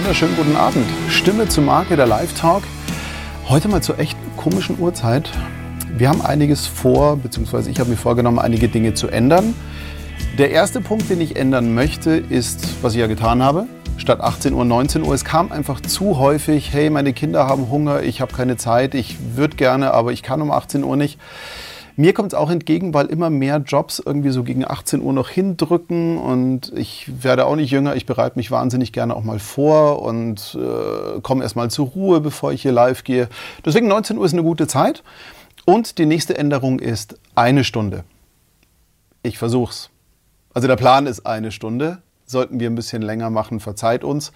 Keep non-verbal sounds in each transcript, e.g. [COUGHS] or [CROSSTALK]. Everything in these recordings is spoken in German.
wunderschönen guten Abend. Stimme zur Marke der Live Talk. Heute mal zur echt komischen Uhrzeit. Wir haben einiges vor, beziehungsweise ich habe mir vorgenommen, einige Dinge zu ändern. Der erste Punkt, den ich ändern möchte, ist, was ich ja getan habe. Statt 18 Uhr, 19 Uhr. Es kam einfach zu häufig, hey, meine Kinder haben Hunger, ich habe keine Zeit, ich würde gerne, aber ich kann um 18 Uhr nicht. Mir kommt es auch entgegen, weil immer mehr Jobs irgendwie so gegen 18 Uhr noch hindrücken und ich werde auch nicht jünger. Ich bereite mich wahnsinnig gerne auch mal vor und äh, komme erstmal zur Ruhe, bevor ich hier live gehe. Deswegen 19 Uhr ist eine gute Zeit. Und die nächste Änderung ist eine Stunde. Ich versuch's. Also der Plan ist eine Stunde. Sollten wir ein bisschen länger machen, verzeiht uns.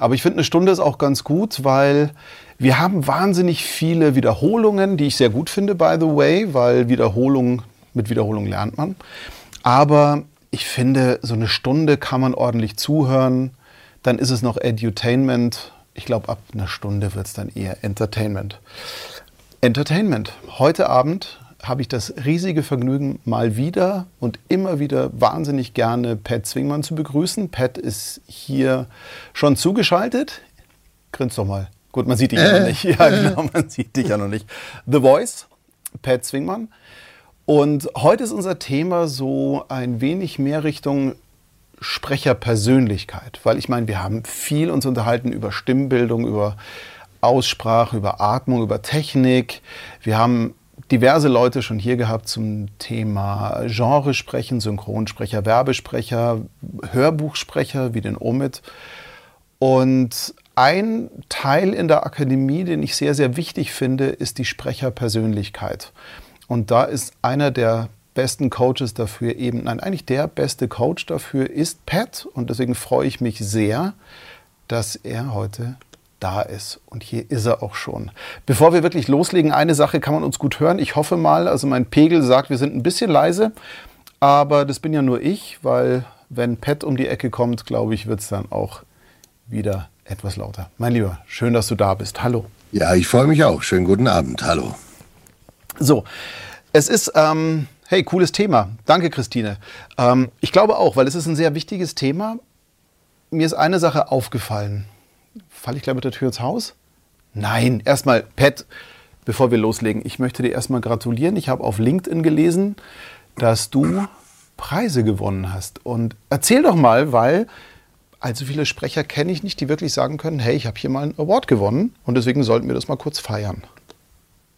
Aber ich finde, eine Stunde ist auch ganz gut, weil wir haben wahnsinnig viele Wiederholungen, die ich sehr gut finde, by the way, weil Wiederholung, mit Wiederholung lernt man. Aber ich finde, so eine Stunde kann man ordentlich zuhören. Dann ist es noch Edutainment. Ich glaube, ab einer Stunde wird es dann eher Entertainment. Entertainment. Heute Abend habe ich das riesige Vergnügen, mal wieder und immer wieder wahnsinnig gerne Pat Zwingmann zu begrüßen. Pat ist hier schon zugeschaltet. Grins doch mal. Gut, man sieht dich ja noch nicht. [LAUGHS] Ja, genau, man sieht dich ja noch nicht. The Voice, Pat Zwingmann. Und heute ist unser Thema so ein wenig mehr Richtung Sprecherpersönlichkeit, weil ich meine, wir haben viel uns unterhalten über Stimmbildung, über Aussprache, über Atmung, über Technik. Wir haben diverse Leute schon hier gehabt zum Thema Genresprechen, Synchronsprecher, Werbesprecher, Hörbuchsprecher wie den Omid. Und ein Teil in der Akademie, den ich sehr, sehr wichtig finde, ist die Sprecherpersönlichkeit. Und da ist einer der besten Coaches dafür eben, nein, eigentlich der beste Coach dafür ist Pat. Und deswegen freue ich mich sehr, dass er heute da ist. Und hier ist er auch schon. Bevor wir wirklich loslegen, eine Sache kann man uns gut hören. Ich hoffe mal, also mein Pegel sagt, wir sind ein bisschen leise, aber das bin ja nur ich, weil wenn Pat um die Ecke kommt, glaube ich, wird es dann auch wieder etwas lauter. Mein Lieber, schön, dass du da bist. Hallo. Ja, ich freue mich auch. Schönen guten Abend. Hallo. So, es ist, ähm, hey, cooles Thema. Danke, Christine. Ähm, ich glaube auch, weil es ist ein sehr wichtiges Thema. Mir ist eine Sache aufgefallen falle ich gleich mit der Tür ins Haus? Nein, erstmal, Pat, bevor wir loslegen, ich möchte dir erstmal gratulieren. Ich habe auf LinkedIn gelesen, dass du Preise gewonnen hast. Und erzähl doch mal, weil allzu viele Sprecher kenne ich nicht, die wirklich sagen können, hey, ich habe hier mal einen Award gewonnen und deswegen sollten wir das mal kurz feiern.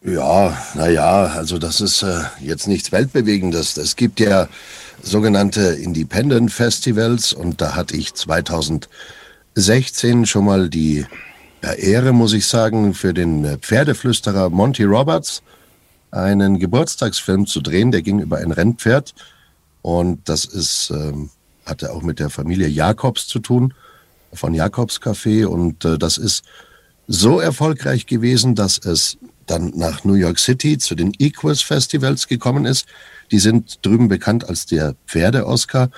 Ja, naja, also das ist äh, jetzt nichts Weltbewegendes. Es gibt ja sogenannte Independent Festivals und da hatte ich 2000 16 schon mal die Ehre, muss ich sagen, für den äh, Pferdeflüsterer Monty Roberts einen Geburtstagsfilm zu drehen. Der ging über ein Rennpferd und das ist, ähm, hatte auch mit der Familie Jakobs zu tun, von Jakobs Café und äh, das ist so erfolgreich gewesen, dass es dann nach New York City zu den Equus Festivals gekommen ist. Die sind drüben bekannt als der Pferde-Oscar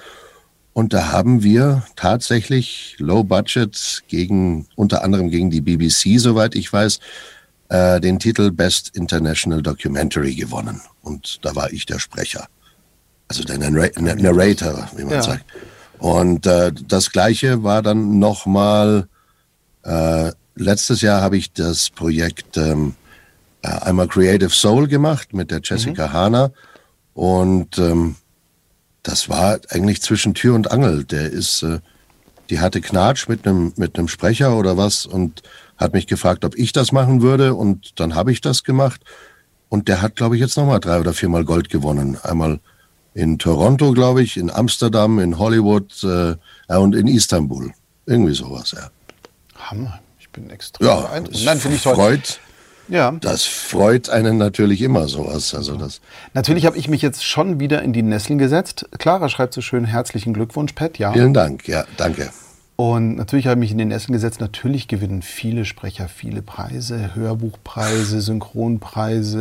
und da haben wir tatsächlich Low Budget gegen, unter anderem gegen die BBC, soweit ich weiß, äh, den Titel Best International Documentary gewonnen. Und da war ich der Sprecher. Also der Narrator, wie man ja. sagt. Und äh, das Gleiche war dann nochmal, äh, letztes Jahr habe ich das Projekt ähm, äh, einmal Creative Soul gemacht mit der Jessica mhm. Hahner. Und ähm, das war eigentlich zwischen Tür und Angel. Der ist, äh, die hatte Knatsch mit einem mit einem Sprecher oder was und hat mich gefragt, ob ich das machen würde und dann habe ich das gemacht und der hat, glaube ich, jetzt nochmal drei oder viermal Gold gewonnen. Einmal in Toronto, glaube ich, in Amsterdam, in Hollywood äh, und in Istanbul. Irgendwie sowas, ja. Hammer. Ich bin extrem ja, beeindruckt. Nein, finde ich toll. Freut, ja. Das freut einen natürlich immer sowas. Also das natürlich habe ich mich jetzt schon wieder in die Nesseln gesetzt. Clara schreibt so schön herzlichen Glückwunsch, Pat. Ja. Vielen Dank. Ja, danke. Und natürlich habe ich mich in den Nesseln gesetzt. Natürlich gewinnen viele Sprecher viele Preise, Hörbuchpreise, Synchronpreise.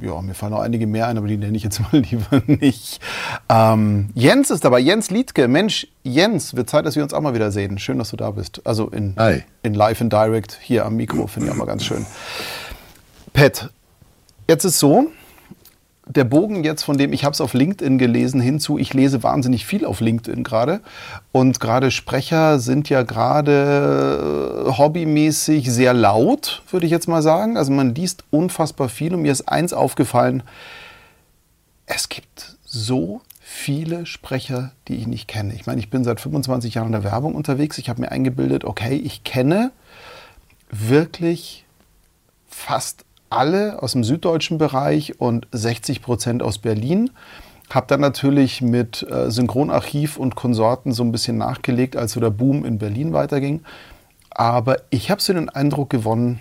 Äh, ja, mir fallen noch einige mehr ein, aber die nenne ich jetzt [LAUGHS] mal lieber nicht. Ähm, Jens ist dabei, Jens Liedke. Mensch, Jens, wird Zeit, dass wir uns auch mal wieder sehen. Schön, dass du da bist. Also in, in Live and Direct hier am Mikro, finde ich auch mal ganz schön. Pat, jetzt ist so, der Bogen jetzt, von dem ich habe es auf LinkedIn gelesen, hinzu, ich lese wahnsinnig viel auf LinkedIn gerade. Und gerade Sprecher sind ja gerade äh, hobbymäßig sehr laut, würde ich jetzt mal sagen. Also man liest unfassbar viel und mir ist eins aufgefallen, es gibt so viele Sprecher, die ich nicht kenne. Ich meine, ich bin seit 25 Jahren in der Werbung unterwegs. Ich habe mir eingebildet, okay, ich kenne wirklich fast alle aus dem süddeutschen Bereich und 60 Prozent aus Berlin. Habe dann natürlich mit äh, Synchronarchiv und Konsorten so ein bisschen nachgelegt, als so der Boom in Berlin weiterging. Aber ich habe so den Eindruck gewonnen,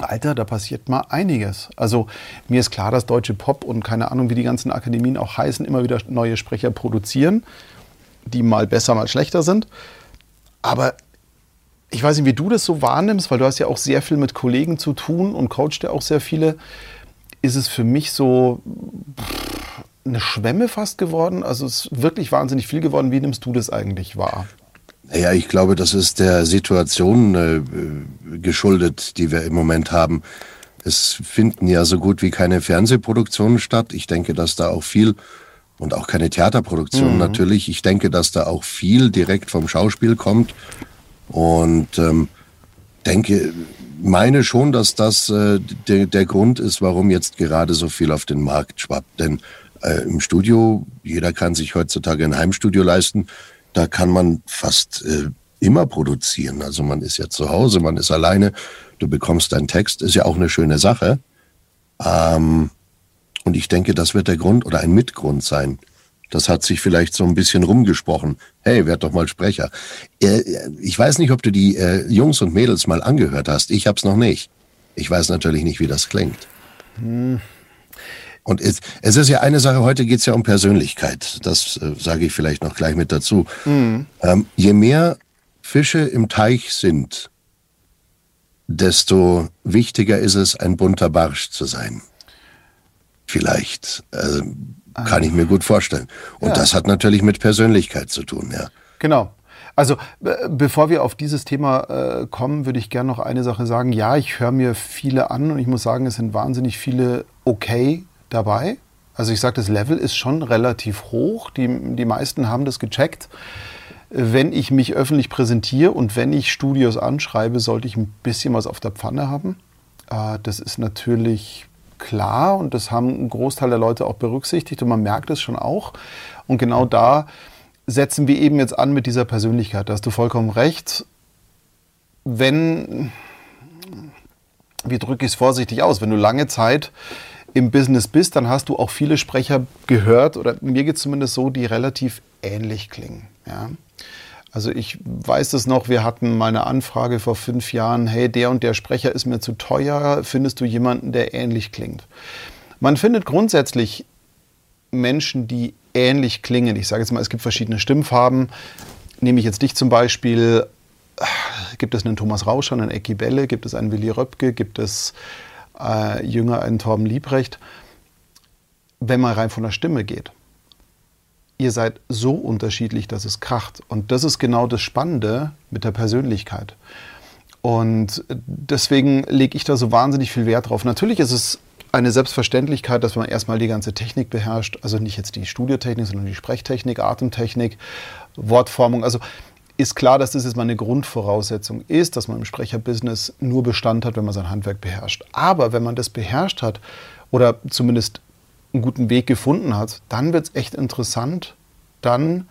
Alter, da passiert mal einiges. Also mir ist klar, dass deutsche Pop und keine Ahnung, wie die ganzen Akademien auch heißen, immer wieder neue Sprecher produzieren, die mal besser, mal schlechter sind. Aber ich weiß nicht, wie du das so wahrnimmst, weil du hast ja auch sehr viel mit Kollegen zu tun und coachst ja auch sehr viele. Ist es für mich so eine Schwemme fast geworden? Also es ist wirklich wahnsinnig viel geworden. Wie nimmst du das eigentlich wahr? Ja, ich glaube, das ist der Situation äh, geschuldet, die wir im Moment haben. Es finden ja so gut wie keine Fernsehproduktionen statt. Ich denke, dass da auch viel und auch keine Theaterproduktion mhm. natürlich. Ich denke, dass da auch viel direkt vom Schauspiel kommt und ähm, denke, meine schon, dass das äh, de, der Grund ist, warum jetzt gerade so viel auf den Markt schwappt. Denn äh, im Studio, jeder kann sich heutzutage ein Heimstudio leisten, da kann man fast äh, immer produzieren. Also man ist ja zu Hause, man ist alleine, du bekommst deinen Text, ist ja auch eine schöne Sache. Ähm, und ich denke, das wird der Grund oder ein Mitgrund sein, das hat sich vielleicht so ein bisschen rumgesprochen. Hey, werd doch mal Sprecher. Äh, ich weiß nicht, ob du die äh, Jungs und Mädels mal angehört hast. Ich hab's noch nicht. Ich weiß natürlich nicht, wie das klingt. Hm. Und es, es, ist ja eine Sache, heute geht's ja um Persönlichkeit. Das äh, sage ich vielleicht noch gleich mit dazu. Mhm. Ähm, je mehr Fische im Teich sind, desto wichtiger ist es, ein bunter Barsch zu sein. Vielleicht. Äh, kann ich mir gut vorstellen. Und ja. das hat natürlich mit Persönlichkeit zu tun, ja. Genau. Also bevor wir auf dieses Thema äh, kommen, würde ich gerne noch eine Sache sagen. Ja, ich höre mir viele an und ich muss sagen, es sind wahnsinnig viele okay dabei. Also ich sage, das Level ist schon relativ hoch. Die, die meisten haben das gecheckt. Wenn ich mich öffentlich präsentiere und wenn ich Studios anschreibe, sollte ich ein bisschen was auf der Pfanne haben. Äh, das ist natürlich klar und das haben ein Großteil der Leute auch berücksichtigt und man merkt es schon auch. Und genau da setzen wir eben jetzt an mit dieser Persönlichkeit. Da hast du vollkommen recht. Wenn, wie drücke ich es vorsichtig aus, wenn du lange Zeit im Business bist, dann hast du auch viele Sprecher gehört, oder mir geht es zumindest so, die relativ ähnlich klingen. Ja? Also ich weiß es noch, wir hatten mal eine Anfrage vor fünf Jahren, hey, der und der Sprecher ist mir zu teuer, findest du jemanden, der ähnlich klingt? Man findet grundsätzlich Menschen, die ähnlich klingen. Ich sage jetzt mal, es gibt verschiedene Stimmfarben. Nehme ich jetzt dich zum Beispiel, gibt es einen Thomas Rauscher, einen Ecki Belle, gibt es einen Willi Röpke, gibt es äh, jünger einen Torben Liebrecht. Wenn man rein von der Stimme geht, ihr seid so unterschiedlich, dass es kracht. Und das ist genau das Spannende mit der Persönlichkeit. Und deswegen lege ich da so wahnsinnig viel Wert drauf. Natürlich ist es eine Selbstverständlichkeit, dass man erstmal die ganze Technik beherrscht. Also nicht jetzt die Studiotechnik, sondern die Sprechtechnik, Atemtechnik, Wortformung. Also ist klar, dass das jetzt mal eine Grundvoraussetzung ist, dass man im Sprecherbusiness nur Bestand hat, wenn man sein Handwerk beherrscht. Aber wenn man das beherrscht hat oder zumindest einen guten Weg gefunden hat, dann wird es echt interessant. Dann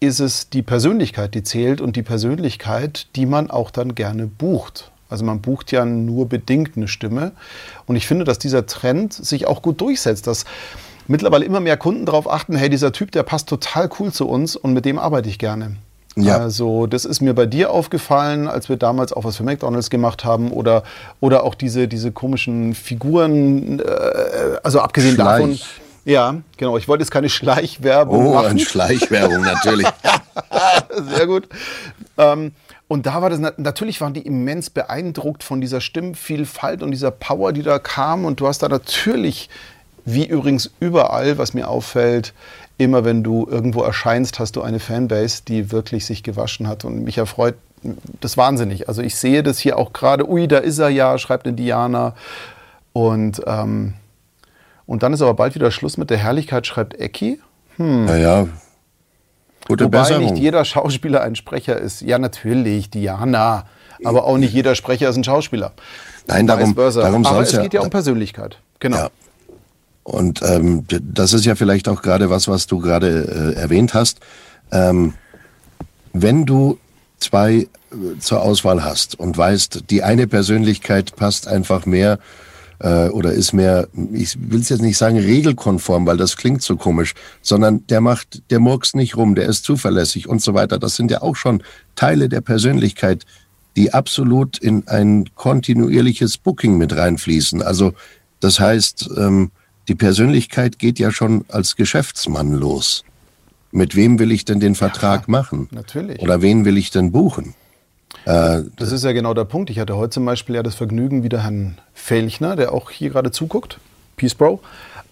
ist es die Persönlichkeit, die zählt und die Persönlichkeit, die man auch dann gerne bucht. Also man bucht ja nur bedingt eine Stimme. Und ich finde, dass dieser Trend sich auch gut durchsetzt, dass mittlerweile immer mehr Kunden darauf achten, hey, dieser Typ, der passt total cool zu uns und mit dem arbeite ich gerne. Ja. Also das ist mir bei dir aufgefallen, als wir damals auch was für McDonald's gemacht haben oder, oder auch diese, diese komischen Figuren, äh, also abgesehen Schleich. davon. Ja, genau. Ich wollte jetzt keine Schleichwerbung oh, machen. Oh, Schleichwerbung, natürlich. [LAUGHS] Sehr gut. Ähm, und da war das natürlich waren die immens beeindruckt von dieser Stimmvielfalt und dieser Power, die da kam. Und du hast da natürlich, wie übrigens überall, was mir auffällt, immer wenn du irgendwo erscheinst, hast du eine Fanbase, die wirklich sich gewaschen hat. Und mich erfreut das wahnsinnig. Also ich sehe das hier auch gerade, ui, da ist er ja, schreibt eine Diana. Und, ähm, Und dann ist aber bald wieder Schluss mit der Herrlichkeit, schreibt Ecki. Hm. Naja, gute Wobei Besserung. nicht jeder Schauspieler ein Sprecher ist. Ja, natürlich, Diana. Aber auch nicht jeder Sprecher ist ein Schauspieler. Nein, darum, darum Aber es geht ja um Persönlichkeit. Genau. Ja. Und ähm, das ist ja vielleicht auch gerade was, was du gerade äh, erwähnt hast. Ähm, wenn du zwei äh, zur Auswahl hast und weißt, die eine Persönlichkeit passt einfach mehr äh, oder ist mehr, ich will es jetzt nicht sagen regelkonform, weil das klingt so komisch, sondern der macht, der murkst nicht rum, der ist zuverlässig und so weiter. Das sind ja auch schon Teile der Persönlichkeit, die absolut in ein kontinuierliches Booking mit reinfließen. Also das heißt, ähm, die Persönlichkeit geht ja schon als Geschäftsmann los. Mit wem will ich denn den Vertrag ja, machen? Natürlich. Oder wen will ich denn buchen? Äh, das ist ja genau der Punkt. Ich hatte heute zum Beispiel ja das Vergnügen, wieder Herrn Felchner, der auch hier gerade zuguckt, Peace Bro,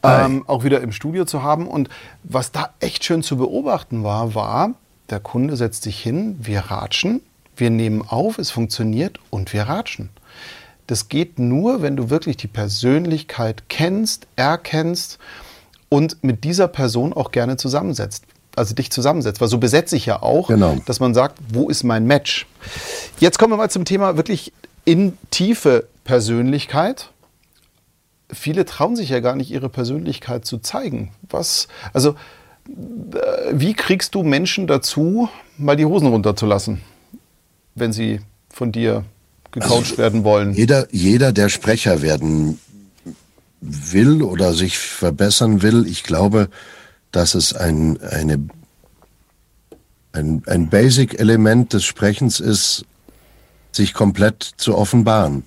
ähm, auch wieder im Studio zu haben. Und was da echt schön zu beobachten war, war, der Kunde setzt sich hin, wir ratschen, wir nehmen auf, es funktioniert und wir ratschen. Das geht nur, wenn du wirklich die Persönlichkeit kennst, erkennst und mit dieser Person auch gerne zusammensetzt. Also dich zusammensetzt. Weil so besetze ich ja auch, genau. dass man sagt, wo ist mein Match? Jetzt kommen wir mal zum Thema wirklich in tiefe Persönlichkeit. Viele trauen sich ja gar nicht, ihre Persönlichkeit zu zeigen. Was, also, äh, wie kriegst du Menschen dazu, mal die Hosen runterzulassen? wenn sie von dir gecoacht also, werden wollen? Jeder, jeder, der Sprecher werden will oder sich verbessern will, ich glaube, dass es ein, eine, ein, ein Basic-Element des Sprechens ist, sich komplett zu offenbaren.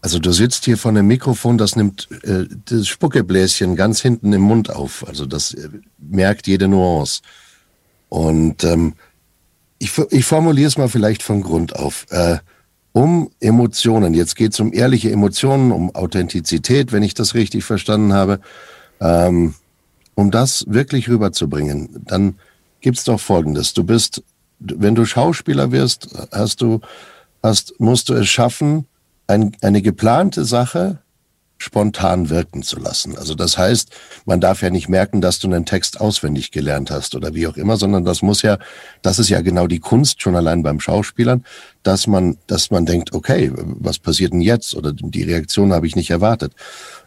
Also du sitzt hier vor einem Mikrofon, das nimmt äh, das Spuckebläschen ganz hinten im Mund auf. Also das äh, merkt jede Nuance. Und ähm, ich, ich formuliere es mal vielleicht von Grund auf. Äh, um Emotionen, jetzt geht es um ehrliche Emotionen, um Authentizität, wenn ich das richtig verstanden habe, ähm, um das wirklich rüberzubringen, dann gibt's doch Folgendes. Du bist, wenn du Schauspieler wirst, hast du, hast, musst du es schaffen, ein, eine geplante Sache spontan wirken zu lassen. Also das heißt, man darf ja nicht merken, dass du einen Text auswendig gelernt hast oder wie auch immer, sondern das muss ja, das ist ja genau die Kunst schon allein beim Schauspielern, dass man, dass man denkt, okay, was passiert denn jetzt? Oder die Reaktion habe ich nicht erwartet.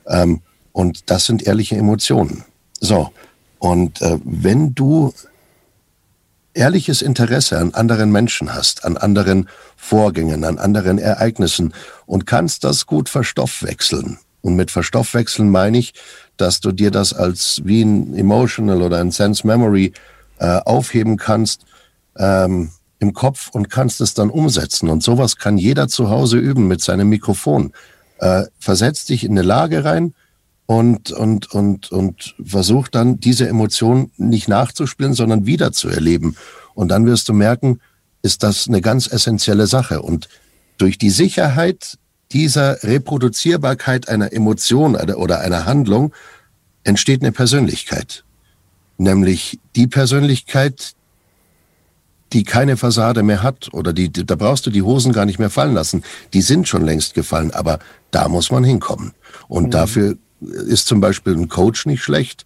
Ähm, und das sind ehrliche Emotionen. So. Und äh, wenn du ehrliches Interesse an anderen Menschen hast, an anderen Vorgängen, an anderen Ereignissen und kannst das gut verstoffwechseln, und mit Verstoffwechseln meine ich, dass du dir das als wie ein Emotional oder ein Sense Memory äh, aufheben kannst ähm, im Kopf und kannst es dann umsetzen. Und sowas kann jeder zu Hause üben mit seinem Mikrofon. Äh, versetz dich in eine Lage rein und, und, und, und versuch dann diese Emotion nicht nachzuspielen, sondern wieder zu erleben. Und dann wirst du merken, ist das eine ganz essentielle Sache. Und durch die Sicherheit dieser Reproduzierbarkeit einer Emotion oder einer Handlung entsteht eine Persönlichkeit. Nämlich die Persönlichkeit, die keine Fassade mehr hat oder die, da brauchst du die Hosen gar nicht mehr fallen lassen. Die sind schon längst gefallen, aber da muss man hinkommen. Und mhm. dafür ist zum Beispiel ein Coach nicht schlecht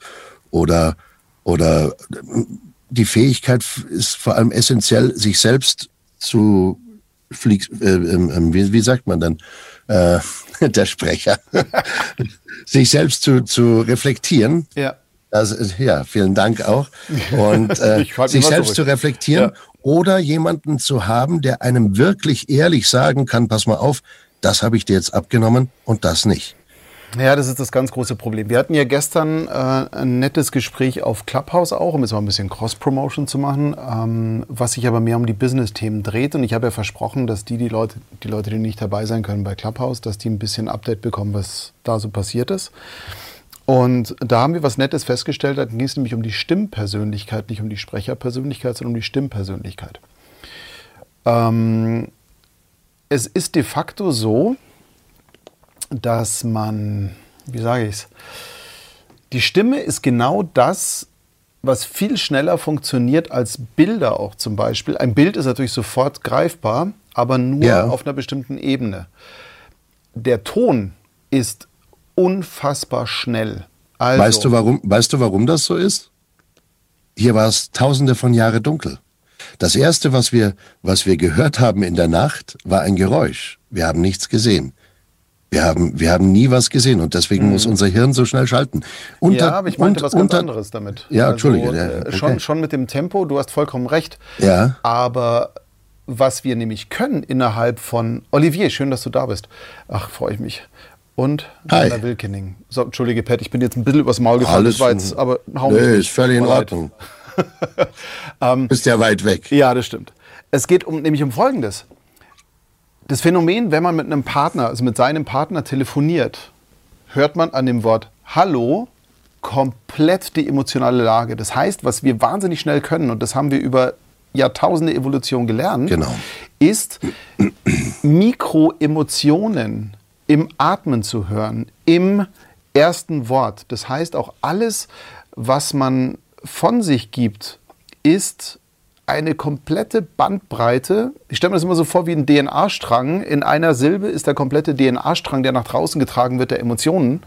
oder, oder die Fähigkeit ist vor allem essentiell, sich selbst zu flieg, äh, äh, wie, wie sagt man dann, äh, [LAUGHS] der Sprecher, [LAUGHS] sich selbst zu, zu reflektieren. Ja. Also, ja, vielen Dank auch. Und äh, [LAUGHS] sich selbst zurück. zu reflektieren ja. oder jemanden zu haben, der einem wirklich ehrlich sagen kann, pass mal auf, das habe ich dir jetzt abgenommen und das nicht. Ja, das ist das ganz große Problem. Wir hatten ja gestern äh, ein nettes Gespräch auf Clubhouse auch, um jetzt mal ein bisschen Cross-Promotion zu machen, ähm, was sich aber mehr um die Business-Themen dreht. Und ich habe ja versprochen, dass die, die Leute, die Leute, die nicht dabei sein können bei Clubhouse, dass die ein bisschen Update bekommen, was da so passiert ist. Und da haben wir was Nettes festgestellt, da ging es nämlich um die Stimmpersönlichkeit, nicht um die Sprecherpersönlichkeit, sondern um die Stimmpersönlichkeit. Ähm, es ist de facto so, dass man, wie sage ich es, die Stimme ist genau das, was viel schneller funktioniert als Bilder auch zum Beispiel. Ein Bild ist natürlich sofort greifbar, aber nur ja. auf einer bestimmten Ebene. Der Ton ist unfassbar schnell. Also. Weißt, du, warum, weißt du, warum das so ist? Hier war es tausende von Jahre dunkel. Das erste, was wir, was wir gehört haben in der Nacht, war ein Geräusch. Wir haben nichts gesehen. Wir haben, wir haben nie was gesehen und deswegen mhm. muss unser Hirn so schnell schalten. Unter, ja, aber ich meinte und, was ganz unter, anderes damit. Ja, also, Entschuldige. Ja, okay. schon, schon mit dem Tempo, du hast vollkommen recht. Ja. Aber was wir nämlich können innerhalb von Olivier, schön, dass du da bist. Ach, freue ich mich. Und Anna Wilkening. So, Entschuldige, Pat, ich bin jetzt ein bisschen übers Maul gefallen. Alles, jetzt, aber hau Nö, ist völlig in Ordnung. ähm, [LAUGHS] Bist ja weit weg. Ja, das stimmt. Es geht um, nämlich um Folgendes. Das Phänomen, wenn man mit einem Partner, also mit seinem Partner telefoniert, hört man an dem Wort Hallo komplett die emotionale Lage. Das heißt, was wir wahnsinnig schnell können, und das haben wir über Jahrtausende Evolution gelernt, genau. ist Mikroemotionen im Atmen zu hören, im ersten Wort. Das heißt, auch alles, was man von sich gibt, ist eine komplette Bandbreite. Ich stelle mir das immer so vor wie ein DNA-Strang. In einer Silbe ist der komplette DNA-Strang, der nach draußen getragen wird, der Emotionen.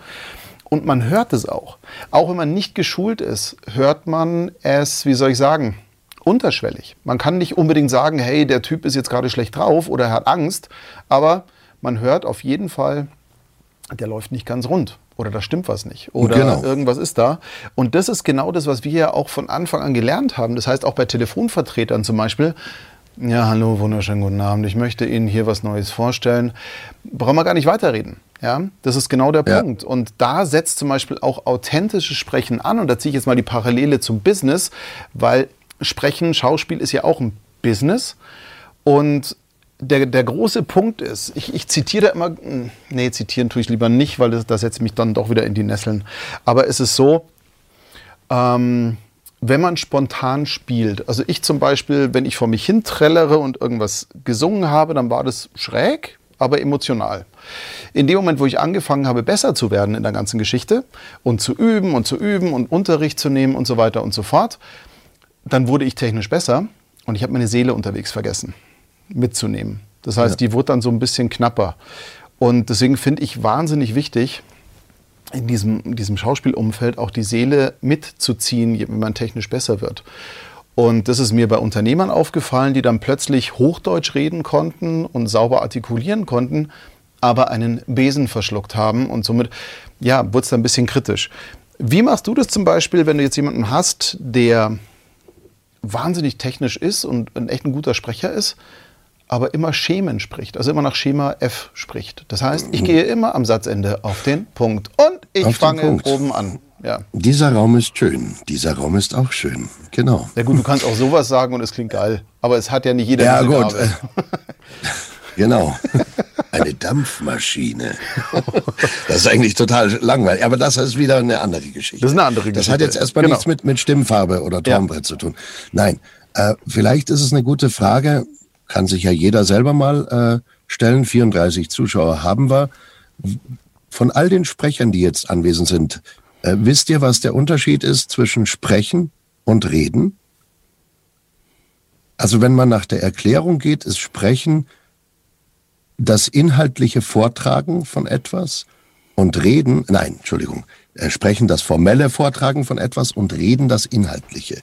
Und man hört es auch. Auch wenn man nicht geschult ist, hört man es, wie soll ich sagen, unterschwellig. Man kann nicht unbedingt sagen, hey, der Typ ist jetzt gerade schlecht drauf oder er hat Angst, aber man hört auf jeden Fall, der läuft nicht ganz rund oder da stimmt was nicht oder genau. irgendwas ist da. Und das ist genau das, was wir ja auch von Anfang an gelernt haben. Das heißt auch bei Telefonvertretern zum Beispiel, ja, hallo, wunderschönen guten Abend. Ich möchte Ihnen hier was Neues vorstellen. Brauchen wir gar nicht weiterreden. Ja, das ist genau der ja. Punkt. Und da setzt zum Beispiel auch authentisches Sprechen an. Und da ziehe ich jetzt mal die Parallele zum Business, weil Sprechen, Schauspiel ist ja auch ein Business. Und der, der große Punkt ist, ich, ich zitiere immer, hm, nee, zitieren tue ich lieber nicht, weil das, das setzt mich dann doch wieder in die Nesseln. Aber es ist so, ähm, wenn man spontan spielt, also ich zum Beispiel, wenn ich vor mich hin trällere und irgendwas gesungen habe, dann war das schräg, aber emotional. In dem Moment, wo ich angefangen habe, besser zu werden in der ganzen Geschichte und zu üben und zu üben und Unterricht zu nehmen und so weiter und so fort, dann wurde ich technisch besser und ich habe meine Seele unterwegs vergessen mitzunehmen. Das heißt, ja. die wurde dann so ein bisschen knapper. Und deswegen finde ich wahnsinnig wichtig, in diesem, in diesem Schauspielumfeld auch die Seele mitzuziehen, wenn man technisch besser wird. Und das ist mir bei Unternehmern aufgefallen, die dann plötzlich Hochdeutsch reden konnten und sauber artikulieren konnten, aber einen Besen verschluckt haben. Und somit ja, wurde es dann ein bisschen kritisch. Wie machst du das zum Beispiel, wenn du jetzt jemanden hast, der wahnsinnig technisch ist und ein echt ein guter Sprecher ist, aber immer Schemen spricht, also immer nach Schema F spricht. Das heißt, ich gehe immer am Satzende auf den Punkt und ich auf fange oben an. Ja. Dieser Raum ist schön, dieser Raum ist auch schön, genau. Ja gut, du kannst auch sowas sagen und es klingt geil, aber es hat ja nicht jeder Ja gut, äh, [LAUGHS] genau. Eine Dampfmaschine. Das ist eigentlich total langweilig. Aber das ist wieder eine andere Geschichte. Das ist eine andere Geschichte. Das hat jetzt erstmal genau. nichts mit, mit Stimmfarbe oder Tonbrett ja. zu tun. Nein, äh, vielleicht ist es eine gute Frage, kann sich ja jeder selber mal äh, stellen. 34 Zuschauer haben wir. Von all den Sprechern, die jetzt anwesend sind, äh, wisst ihr, was der Unterschied ist zwischen Sprechen und Reden? Also wenn man nach der Erklärung geht, ist Sprechen das inhaltliche Vortragen von etwas und Reden, nein, Entschuldigung, äh, Sprechen das formelle Vortragen von etwas und Reden das inhaltliche.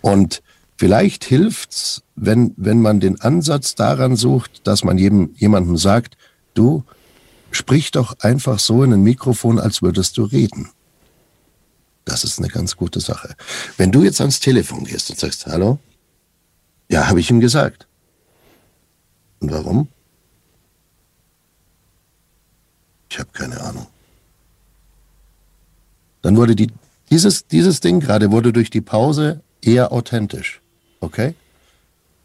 Und Vielleicht hilft's, wenn, wenn man den Ansatz daran sucht, dass man jedem, jemandem sagt, du, sprich doch einfach so in ein Mikrofon, als würdest du reden. Das ist eine ganz gute Sache. Wenn du jetzt ans Telefon gehst und sagst, hallo? Ja, habe ich ihm gesagt. Und warum? Ich habe keine Ahnung. Dann wurde die, dieses, dieses Ding gerade wurde durch die Pause eher authentisch okay?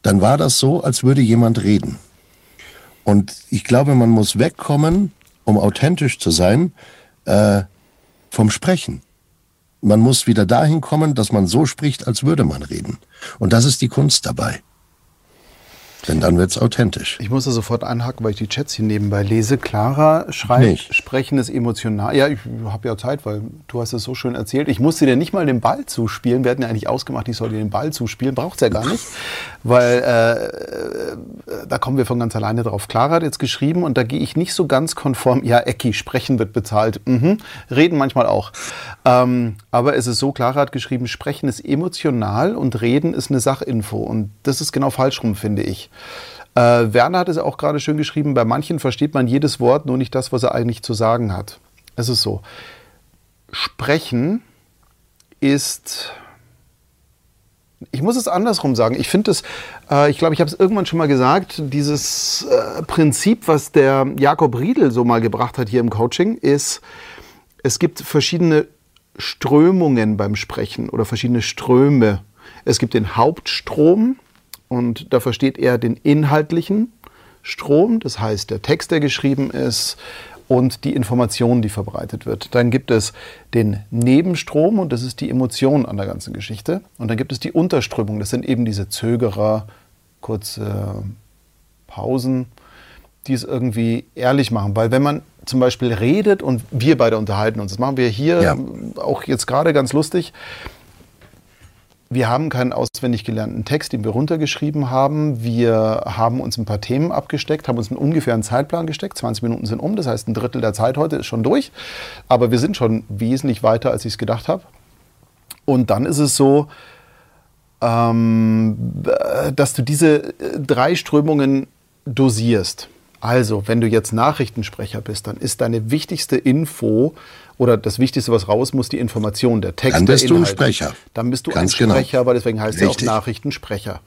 Dann war das so, als würde jemand reden. Und ich glaube, man muss wegkommen, um authentisch zu sein, äh, vom Sprechen. Man muss wieder dahin kommen, dass man so spricht, als würde man reden. Und das ist die Kunst dabei. Denn dann wird es authentisch. Ich muss da sofort einhaken, weil ich die Chats hier nebenbei lese. Clara schreibt, nicht. Sprechen ist emotional. Ja, ich habe ja Zeit, weil du hast es so schön erzählt. Ich musste dir nicht mal den Ball zuspielen. Wir hatten ja eigentlich ausgemacht, ich soll dir den Ball zuspielen. Braucht es ja gar nicht, [LAUGHS] weil äh, da kommen wir von ganz alleine drauf. Clara hat jetzt geschrieben und da gehe ich nicht so ganz konform. Ja, Ecki, sprechen wird bezahlt. Mhm. Reden manchmal auch. Ähm, aber es ist so, Clara hat geschrieben, sprechen ist emotional und reden ist eine Sachinfo. Und das ist genau falsch rum, finde ich. Äh, Werner hat es auch gerade schön geschrieben, bei manchen versteht man jedes Wort, nur nicht das, was er eigentlich zu sagen hat. Es ist so. Sprechen ist ich muss es andersrum sagen. Ich finde es, äh, ich glaube, ich habe es irgendwann schon mal gesagt, dieses äh, Prinzip, was der Jakob Riedel so mal gebracht hat hier im Coaching, ist, es gibt verschiedene Strömungen beim Sprechen oder verschiedene Ströme. Es gibt den Hauptstrom, und da versteht er den inhaltlichen Strom, das heißt der Text, der geschrieben ist und die Information, die verbreitet wird. Dann gibt es den Nebenstrom und das ist die Emotion an der ganzen Geschichte. Und dann gibt es die Unterströmung, das sind eben diese Zögerer, kurze Pausen, die es irgendwie ehrlich machen. Weil wenn man zum Beispiel redet und wir beide unterhalten uns, das machen wir hier ja. auch jetzt gerade ganz lustig, wir haben keinen auswendig gelernten Text, den wir runtergeschrieben haben. Wir haben uns ein paar Themen abgesteckt, haben uns einen ungefähren Zeitplan gesteckt. 20 Minuten sind um, das heißt ein Drittel der Zeit heute ist schon durch. Aber wir sind schon wesentlich weiter, als ich es gedacht habe. Und dann ist es so, ähm, dass du diese äh, drei Strömungen dosierst. Also, wenn du jetzt Nachrichtensprecher bist, dann ist deine wichtigste Info oder das Wichtigste, was raus muss, die Information, der Text. Dann bist du ein Sprecher. Dann bist du Ganz ein genau. Sprecher, genau. weil deswegen heißt er auch Nachrichtensprecher.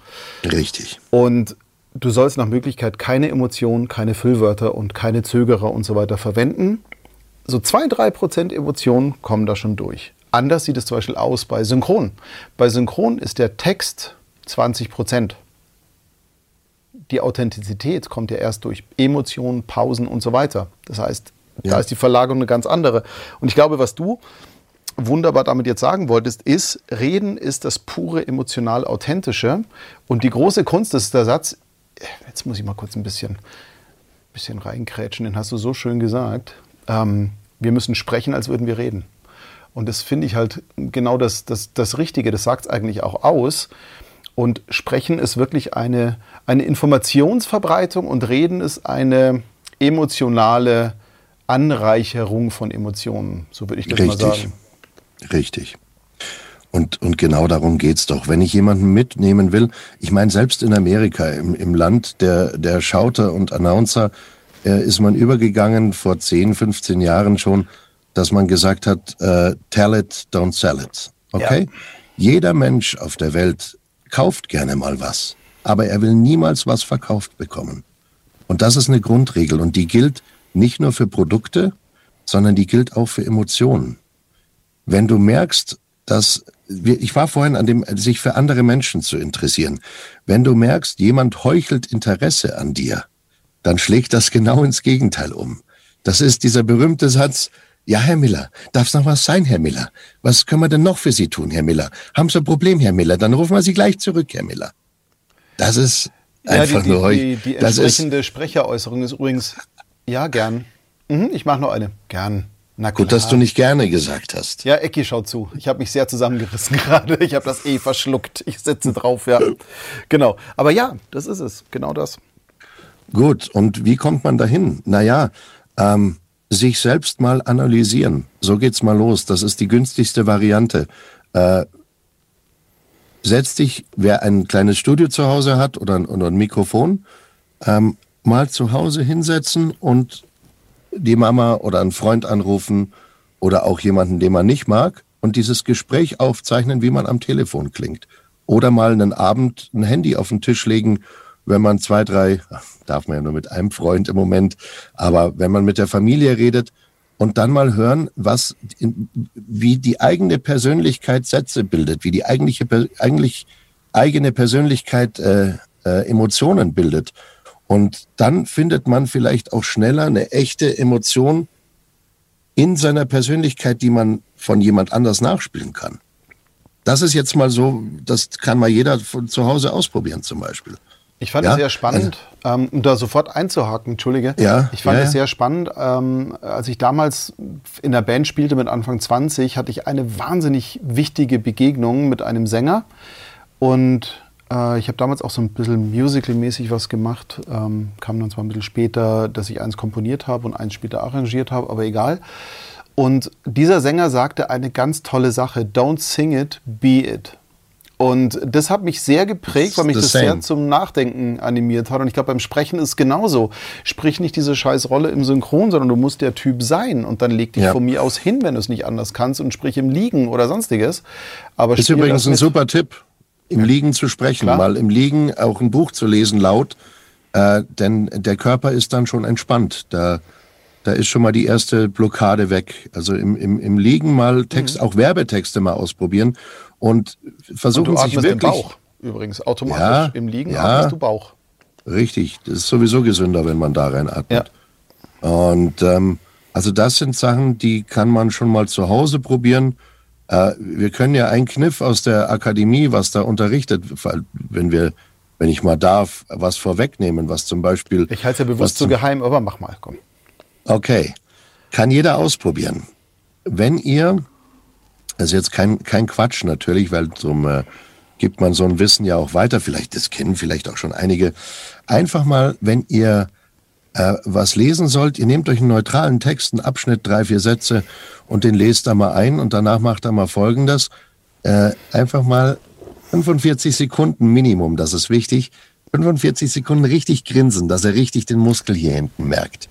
Richtig. Und du sollst nach Möglichkeit keine Emotionen, keine Füllwörter und keine Zögerer und so weiter verwenden. So zwei, drei Prozent Emotionen kommen da schon durch. Anders sieht es zum Beispiel aus bei Synchron. Bei Synchron ist der Text 20 Prozent die Authentizität kommt ja erst durch Emotionen, Pausen und so weiter. Das heißt, ja. da ist die Verlagerung eine ganz andere. Und ich glaube, was du wunderbar damit jetzt sagen wolltest, ist, Reden ist das pure emotional authentische. Und die große Kunst ist der Satz, jetzt muss ich mal kurz ein bisschen, bisschen reinkrätschen, den hast du so schön gesagt. Ähm, wir müssen sprechen, als würden wir reden. Und das finde ich halt genau das, das, das Richtige. Das sagt es eigentlich auch aus. Und Sprechen ist wirklich eine, eine Informationsverbreitung und Reden ist eine emotionale Anreicherung von Emotionen. So würde ich das Richtig. mal sagen. Richtig. Und, und genau darum geht es doch. Wenn ich jemanden mitnehmen will, ich meine, selbst in Amerika, im, im Land der, der Schauter und Announcer, äh, ist man übergegangen vor 10, 15 Jahren schon, dass man gesagt hat, äh, tell it, don't sell it. Okay? Ja. Jeder Mensch auf der Welt kauft gerne mal was, aber er will niemals was verkauft bekommen. Und das ist eine Grundregel und die gilt nicht nur für Produkte, sondern die gilt auch für Emotionen. Wenn du merkst, dass ich war vorhin an dem, sich für andere Menschen zu interessieren. Wenn du merkst, jemand heuchelt Interesse an dir, dann schlägt das genau ins Gegenteil um. Das ist dieser berühmte Satz, ja, Herr Miller, darf's noch was sein, Herr Miller? Was können wir denn noch für Sie tun, Herr Miller? Haben Sie ein Problem, Herr Miller? Dann rufen wir Sie gleich zurück, Herr Miller. Das ist einfach ja, die, nur die, die, die entsprechende Sprecheräußerung ist übrigens, ja, gern. Mhm, ich mache noch eine. Gern. Na klar. Gut, dass du nicht gerne gesagt hast. Ja, Ecki, schau zu. Ich habe mich sehr zusammengerissen [LAUGHS] gerade. Ich habe das eh verschluckt. Ich sitze drauf, ja. genau. Aber ja, das ist es. Genau das. Gut, und wie kommt man dahin? Naja, ähm, sich selbst mal analysieren. So geht's mal los. Das ist die günstigste Variante. Äh, setz dich, wer ein kleines Studio zu Hause hat oder ein, oder ein Mikrofon, ähm, mal zu Hause hinsetzen und die Mama oder einen Freund anrufen oder auch jemanden, den man nicht mag und dieses Gespräch aufzeichnen, wie man am Telefon klingt. Oder mal einen Abend ein Handy auf den Tisch legen wenn man zwei, drei, [LAUGHS] darf man ja nur mit einem Freund im Moment, aber wenn man mit der Familie redet und dann mal hören, was, wie die eigene Persönlichkeit Sätze bildet, wie die eigentliche, eigentlich eigene Persönlichkeit äh, äh, Emotionen bildet. Und dann findet man vielleicht auch schneller eine echte Emotion in seiner Persönlichkeit, die man von jemand anders nachspielen kann. Das ist jetzt mal so, das kann mal jeder von zu Hause ausprobieren zum Beispiel. Ich fand es sehr spannend, ähm, um da sofort einzuhaken, entschuldige. Ja, ich fand ja, es ja. sehr spannend. Ähm, als ich damals in der Band spielte mit Anfang 20, hatte ich eine wahnsinnig wichtige Begegnung mit einem Sänger. Und äh, ich habe damals auch so ein bisschen musical-mäßig was gemacht. Ähm, kam dann zwar ein bisschen später, dass ich eins komponiert habe und eins später arrangiert habe, aber egal. Und dieser Sänger sagte eine ganz tolle Sache: Don't sing it, be it. Und das hat mich sehr geprägt, weil mich das same. sehr zum Nachdenken animiert hat. Und ich glaube, beim Sprechen ist es genauso. Sprich nicht diese scheiß Rolle im Synchron, sondern du musst der Typ sein. Und dann leg dich Ja. von mir aus hin, wenn du es nicht anders kannst und sprich im Liegen oder sonstiges. Aber Ist übrigens ein super Tipp, im Liegen zu sprechen, Klar. mal im Liegen auch ein Buch zu lesen laut, äh, denn der Körper ist dann schon entspannt. Da, da ist schon mal die erste Blockade weg. Also im, im, im Liegen mal Text, auch Werbetexte mal ausprobieren und Mhm. Und versuchen du sich atmest den wirklich. Bauch übrigens automatisch. Ja, Im Liegen ja. atmest du Bauch. Richtig, das ist sowieso gesünder, wenn man da reinatmet. Und ähm, also das sind Sachen, die kann man schon mal zu Hause probieren. Äh, wir können ja einen Kniff aus der Akademie, was da unterrichtet, wenn wir, wenn ich mal darf, was vorwegnehmen, was zum Beispiel. Ich halte es ja bewusst so zum- geheim, aber mach mal, komm. Okay, kann jeder ausprobieren. Wenn ihr, ist jetzt kein, kein Quatsch natürlich, weil zum, äh, gibt man so ein Wissen ja auch weiter, vielleicht das kennen vielleicht auch schon einige. Einfach mal, wenn ihr äh, was lesen sollt, ihr nehmt euch einen neutralen Text, einen Abschnitt, drei, vier Sätze und den lest da mal ein und danach macht er mal Folgendes. Äh, einfach mal 45 Sekunden Minimum, das ist wichtig. 45 Sekunden richtig grinsen, dass er richtig den Muskel hier hinten merkt.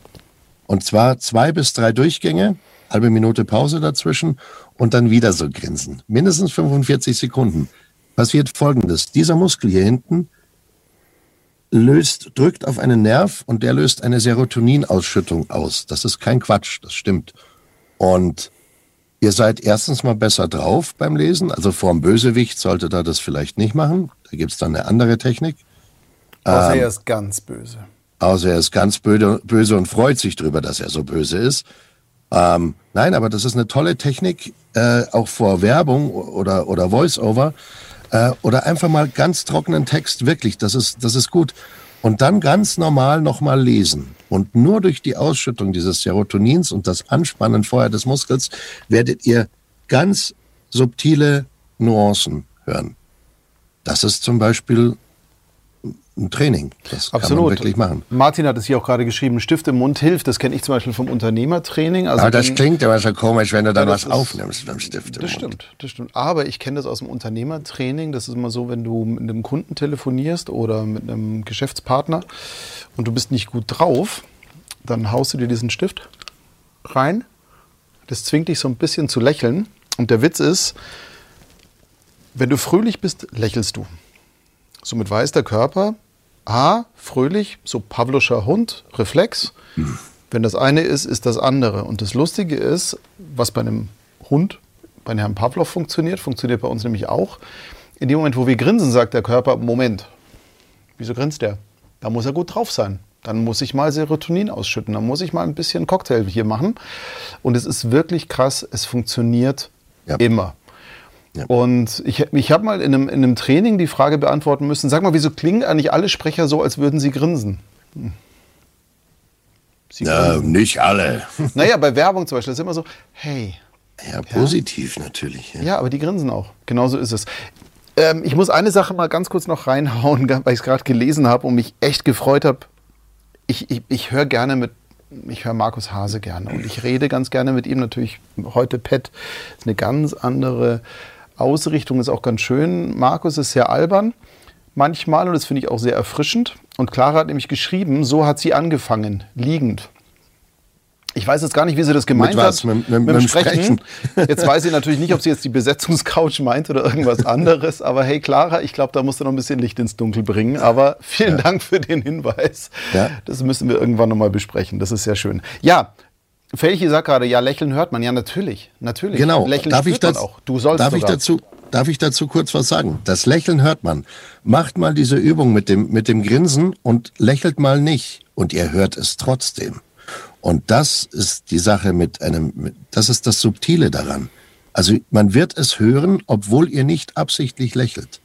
Und zwar zwei bis drei Durchgänge, halbe Minute Pause dazwischen und dann wieder so grinsen. Mindestens 45 Sekunden. Passiert folgendes. Dieser Muskel hier hinten löst, drückt auf einen Nerv und der löst eine Serotoninausschüttung aus. Das ist kein Quatsch, das stimmt. Und ihr seid erstens mal besser drauf beim Lesen. Also vorm Bösewicht solltet ihr das vielleicht nicht machen. Da gibt's dann eine andere Technik. Außer er ist ganz böse. Außer er ist ganz böse, böse und freut sich drüber, dass er so böse ist. Ähm, nein, aber das ist eine tolle Technik, äh, auch vor Werbung oder, oder Voice-Over. Äh, oder einfach mal ganz trockenen Text, wirklich, das ist, das ist gut. Und dann ganz normal nochmal lesen. Und nur durch die Ausschüttung dieses Serotonins und das Anspannen vorher des Muskels werdet ihr ganz subtile Nuancen hören. Das ist zum Beispiel ein Training. Das kann man Absolut. wirklich machen. Martin hat es hier auch gerade geschrieben, Stift im Mund hilft. Das kenne ich zum Beispiel vom Unternehmertraining. Also Aber das klingt aber schon komisch, wenn du dann Ja, was ist- aufnimmst beim Stift. im Das Mund. stimmt, das stimmt. Aber ich kenne das aus dem Unternehmertraining. Das ist immer so, wenn du mit einem Kunden telefonierst oder mit einem Geschäftspartner und du bist nicht gut drauf, dann haust du dir diesen Stift rein. Das zwingt dich so ein bisschen zu lächeln. Und der Witz ist, wenn du fröhlich bist, lächelst du. Somit weiß der Körper, ah, fröhlich, so Pavloscher Hund, Reflex. Wenn das eine ist, ist das andere. Und das Lustige ist, was bei einem Hund, bei Herrn Pavlov funktioniert, funktioniert bei uns nämlich auch. In dem Moment, wo wir grinsen, sagt der Körper, Moment, wieso grinst der? Da muss er gut drauf sein. Dann muss ich mal Serotonin ausschütten. Dann muss ich mal ein bisschen Cocktail hier machen. Und es ist wirklich krass. Es funktioniert Ja. immer. Ja. Und ich, ich habe mal in einem, in einem Training die Frage beantworten müssen, sag mal, wieso klingen eigentlich alle Sprecher so, als würden sie grinsen? Hm. Sie Na, nicht alle. [LAUGHS] Naja, bei Werbung zum Beispiel ist immer so, hey. Ja, positiv natürlich. Ja. Ja, aber die grinsen auch. Genauso ist es. Ähm, ich muss eine Sache mal ganz kurz noch reinhauen, [LAUGHS] weil ich es gerade gelesen habe und mich echt gefreut habe. Ich, ich, ich höre gerne mit, ich höre Markus Hase gerne und ich rede ganz gerne mit ihm. Natürlich heute Pet ist eine ganz andere Ausrichtung, ist auch ganz schön. Markus ist sehr albern manchmal und das finde ich auch sehr erfrischend. Und Clara hat nämlich geschrieben, so hat sie angefangen, liegend. Ich weiß jetzt gar nicht, wie sie das gemeint Mit was? hat. Mit- mit- mit dem Sprechen? Jetzt weiß ich natürlich nicht, ob sie jetzt die Besetzungscouch meint oder irgendwas [LAUGHS] anderes. Aber hey, Clara, ich glaube, da musst du noch ein bisschen Licht ins Dunkel bringen. Aber vielen Dank für den Hinweis. Ja. Das müssen wir irgendwann nochmal besprechen. Das ist sehr schön. Ja, Felchi sagt gerade, ja, lächeln hört man. Ja, natürlich. Natürlich. Genau. Lächeln darf ich, das, man auch. Du sollst darf, ich dazu, darf ich dazu kurz was sagen? Das Lächeln hört man. Macht mal diese Übung mit dem, mit dem Grinsen und lächelt mal nicht. Und ihr hört es trotzdem. Und das ist die Sache mit einem, mit, das ist das Subtile daran. Also man wird es hören, obwohl ihr nicht absichtlich lächelt.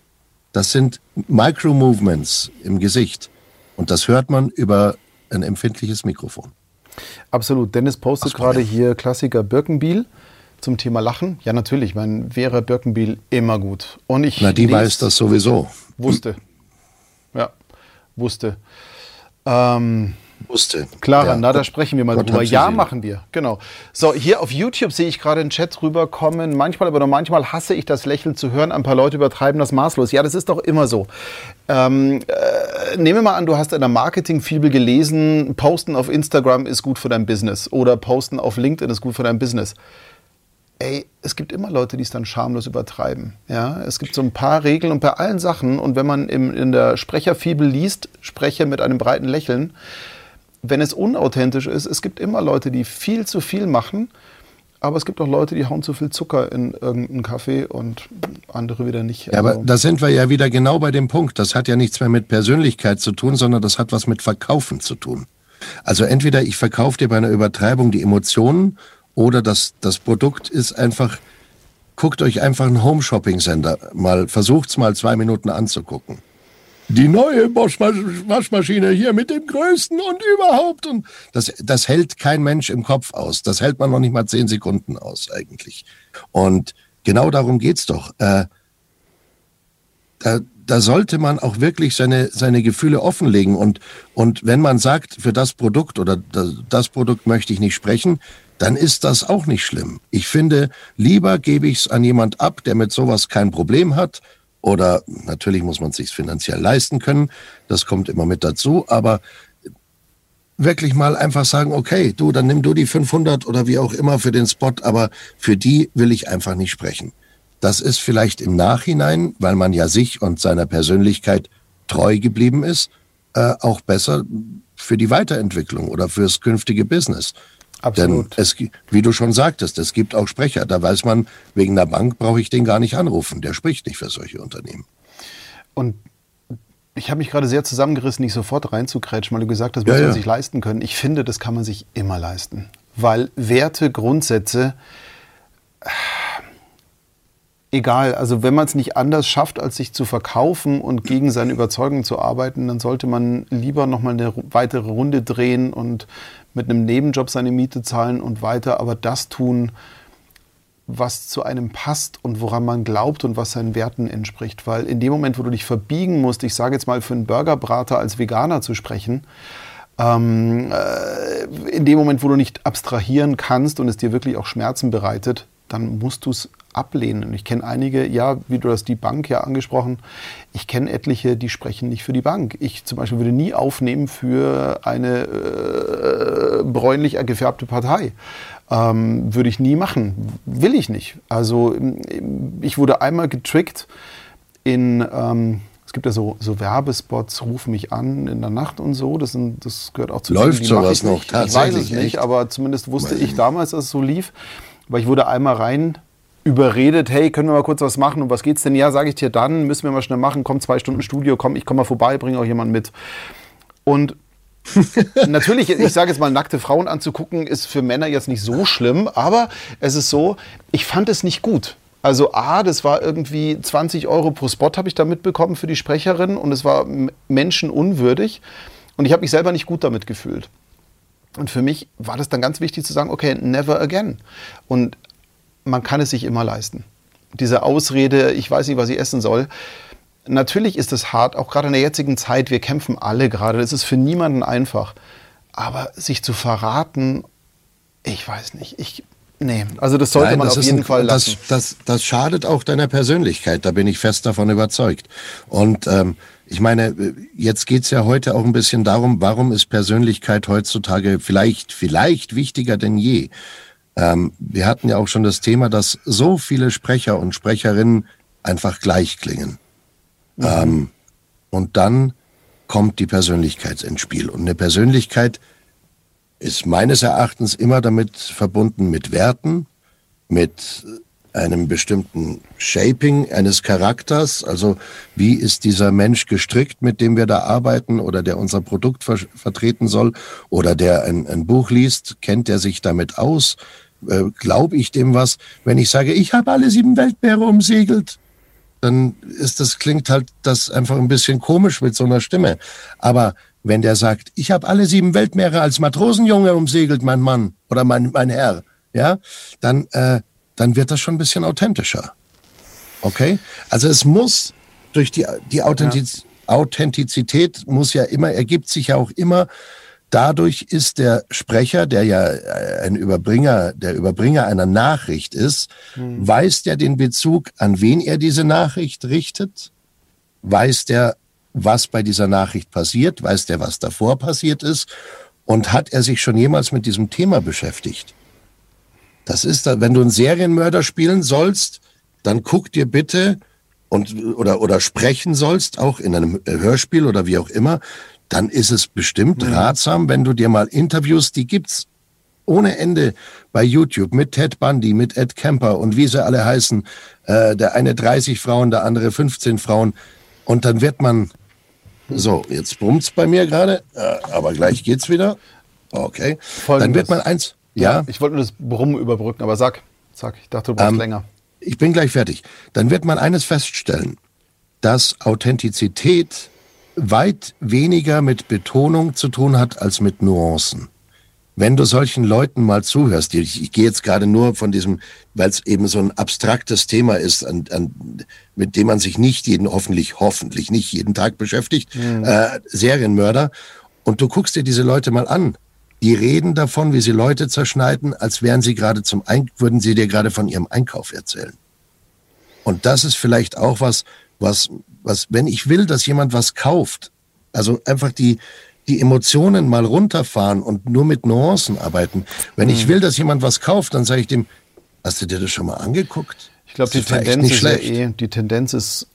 Das sind Micro-Movements im Gesicht. Und das hört man über ein empfindliches Mikrofon. Absolut. Dennis postet gerade hier Klassiker Birkenbiel zum Thema Lachen. Ja, natürlich. Mein Vera Birkenbiel immer gut. Und ich Na, die weiß das sowieso. Wusste. Ja, wusste. Ähm, wusste. Clara, ja, na, da sprechen wir mal Gott drüber. Ja, machen wir. Genau. So, hier auf YouTube sehe ich gerade einen Chat rüberkommen. Manchmal, aber nur manchmal hasse ich das Lächeln zu hören. Ein paar Leute übertreiben das maßlos. Ja, das ist doch immer so. Ähm, äh, nehme mal an, du hast in der Marketing-Fibel gelesen, posten auf Instagram ist gut für dein Business oder posten auf LinkedIn ist gut für dein Business ey, es gibt immer Leute, die es dann schamlos übertreiben. Ja, es gibt so ein paar Regeln und bei allen Sachen. Und wenn man im, in der Sprecherfibel liest, spreche mit einem breiten Lächeln, wenn es unauthentisch ist, es gibt immer Leute, die viel zu viel machen. Aber es gibt auch Leute, die hauen zu viel Zucker in irgendeinen Kaffee und andere wieder nicht. Ja, aber also da sind wir ja wieder genau bei dem Punkt. Das hat ja nichts mehr mit Persönlichkeit zu tun, sondern das hat was mit Verkaufen zu tun. Also entweder ich verkaufe dir bei einer Übertreibung die Emotionen oder das, das Produkt ist einfach, guckt euch einfach einen Home-Shopping-Sender mal, versucht's mal zwei Minuten anzugucken. Die neue Bosch-Waschmaschine hier mit dem größten und überhaupt. Und das, das hält kein Mensch im Kopf aus. Das hält man noch nicht mal zehn Sekunden aus eigentlich. Und genau darum geht's doch. Äh, da, da sollte man auch wirklich seine, seine Gefühle offenlegen. Und, und wenn man sagt, für das Produkt oder das, das Produkt möchte ich nicht sprechen, dann ist das auch nicht schlimm. Ich finde, lieber gebe ich es an jemand ab, der mit sowas kein Problem hat. Oder natürlich muss man es sich finanziell leisten können. Das kommt immer mit dazu. Aber wirklich mal einfach sagen, okay, du, dann nimm du die 500 oder wie auch immer für den Spot, aber für die will ich einfach nicht sprechen. Das ist vielleicht im Nachhinein, weil man ja sich und seiner Persönlichkeit treu geblieben ist, äh, auch besser für die Weiterentwicklung oder fürs künftige Business. Absolut. Denn es, wie du schon sagtest, es gibt auch Sprecher. Da weiß man, wegen der Bank brauche ich den gar nicht anrufen. Der spricht nicht für solche Unternehmen. Und ich habe mich gerade sehr zusammengerissen, nicht sofort reinzukrätschen, weil du gesagt hast, das muss ja, man sich leisten können. Ich finde, das kann man sich immer leisten. Weil Werte, Grundsätze, egal, also wenn man es nicht anders schafft, als sich zu verkaufen und gegen seine Überzeugung zu arbeiten, dann sollte man lieber nochmal eine weitere Runde drehen und mit einem Nebenjob seine Miete zahlen und weiter, aber das tun, was zu einem passt und woran man glaubt und was seinen Werten entspricht. Weil in dem Moment, wo du dich verbiegen musst, ich sage jetzt mal für einen Burgerbrater als Veganer zu sprechen, ähm, äh, in dem Moment, wo du nicht abstrahieren kannst und es dir wirklich auch Schmerzen bereitet, dann musst du es ablehnen. Ich kenne einige, ja, wie du das die Bank ja angesprochen, ich kenne etliche, die sprechen nicht für die Bank. Ich zum Beispiel würde nie aufnehmen für eine äh, bräunlich gefärbte Partei. Ähm, würde ich nie machen. Will ich nicht. Also ich wurde einmal getrickt in, ähm, es gibt ja so, so Werbespots, ruf mich an in der Nacht und so. Das, sind, das gehört auch zu Läuft Dingen, sowas noch tatsächlich? Ich weiß es nicht, echt? aber zumindest wusste ich damals, dass es so lief. Weil ich wurde einmal rein überredet, hey, können wir mal kurz was machen und was geht's denn? Ja, sage ich dir dann, müssen wir mal schnell machen, komm zwei Stunden Studio, komm, ich komme mal vorbei, bringe auch jemanden mit. Und [LAUGHS] natürlich, ich sage jetzt mal, nackte Frauen anzugucken, ist für Männer jetzt nicht so schlimm, aber es ist so, ich fand es nicht gut. Also A, das war irgendwie 20 Euro pro Spot, habe ich da mitbekommen für die Sprecherin und es war menschenunwürdig und ich habe mich selber nicht gut damit gefühlt. Und für mich war das dann ganz wichtig zu sagen, okay, never again. Und man kann es sich immer leisten. Diese Ausrede, ich weiß nicht, was ich essen soll. Natürlich ist es hart, auch gerade in der jetzigen Zeit. Wir kämpfen alle gerade. Das ist für niemanden einfach. Aber sich zu verraten, ich weiß nicht. Ich, nee, also das sollte Nein, man das auf jeden ein, Fall lassen. Das, das, das schadet auch deiner Persönlichkeit. Da bin ich fest davon überzeugt. Und ähm, ich meine, jetzt geht's ja heute auch ein bisschen darum, warum ist Persönlichkeit heutzutage vielleicht, vielleicht wichtiger denn je? Ähm, wir hatten ja auch schon das Thema, dass so viele Sprecher und Sprecherinnen einfach gleich klingen. Mhm. Ähm, und dann kommt die Persönlichkeit ins Spiel. Und eine Persönlichkeit ist meines Erachtens immer damit verbunden mit Werten, mit einem bestimmten Shaping eines Charakters. Also wie ist dieser Mensch gestrickt, mit dem wir da arbeiten oder der unser Produkt ver vertreten soll oder der ein, ein Buch liest, kennt er sich damit aus? Äh, glaube ich dem was, wenn ich sage, ich habe alle sieben Weltmeere umsegelt? dann ist das klingt halt das einfach ein bisschen komisch mit so einer Stimme. Aber wenn der sagt, ich habe alle sieben Weltmeere als Matrosenjunge umsegelt, mein Mann oder mein, mein Herr, ja, dann, äh, dann wird das schon ein bisschen authentischer. Okay? Also es muss durch die, die Authentiz ja. Authentizität muss ja immer, ergibt sich ja auch immer, dadurch ist der Sprecher, der ja äh, ein Überbringer, der Überbringer einer Nachricht ist, mhm. weiß der den Bezug, an wen er diese Nachricht richtet? Weiß der, was bei dieser Nachricht passiert? Weiß der, was davor passiert ist? Und hat er sich schon jemals mit diesem Thema beschäftigt? Das ist, wenn du einen Serienmörder spielen sollst, dann guck dir bitte und oder oder sprechen sollst, auch in einem Hörspiel oder wie auch immer, dann ist es bestimmt mhm. ratsam, wenn du dir mal Interviews, die gibt's ohne Ende bei YouTube mit Ted Bundy, mit Ed Kemper und wie sie alle heißen, äh, der eine 30 Frauen, der andere 15 Frauen und dann wird man so, jetzt brummt's bei mir gerade, äh, aber gleich geht's wieder. Okay. Folgendes. Dann wird man eins. Ja. ja ich wollte nur das Brummen überbrücken, aber sag, sag, ich dachte, du brauchst ähm, länger ich bin gleich fertig. Dann wird man eines feststellen, dass Authentizität weit weniger mit Betonung zu tun hat als mit Nuancen. Wenn du solchen Leuten mal zuhörst, ich, ich gehe jetzt gerade nur von diesem, weil es eben so ein abstraktes Thema ist, an, an, mit dem man sich nicht jeden, hoffentlich, hoffentlich nicht jeden Tag beschäftigt, mhm. äh, Serienmörder, und du guckst dir diese Leute mal an, die reden davon, wie sie Leute zerschneiden, als wären sie gerade zum Ein würden sie dir gerade von ihrem Einkauf erzählen. Und das ist vielleicht auch was, was, was, wenn ich will, dass jemand was kauft, also einfach die, die Emotionen mal runterfahren und nur mit Nuancen arbeiten. Wenn ich mhm. will, dass jemand was kauft, dann sage ich dem, hast du dir das schon mal angeguckt? Ich glaube, die Tendenz ist ja eh, die Tendenz ist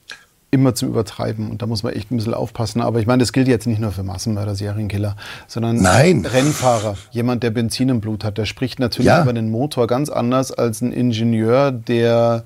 immer zum Übertreiben. Und da muss man echt ein bisschen aufpassen. Aber ich meine, das gilt jetzt nicht nur für Massenmörder, Serienkiller, sondern Nein. Rennfahrer. Jemand, der Benzin im Blut hat, der spricht natürlich ja. über den Motor ganz anders als ein Ingenieur, der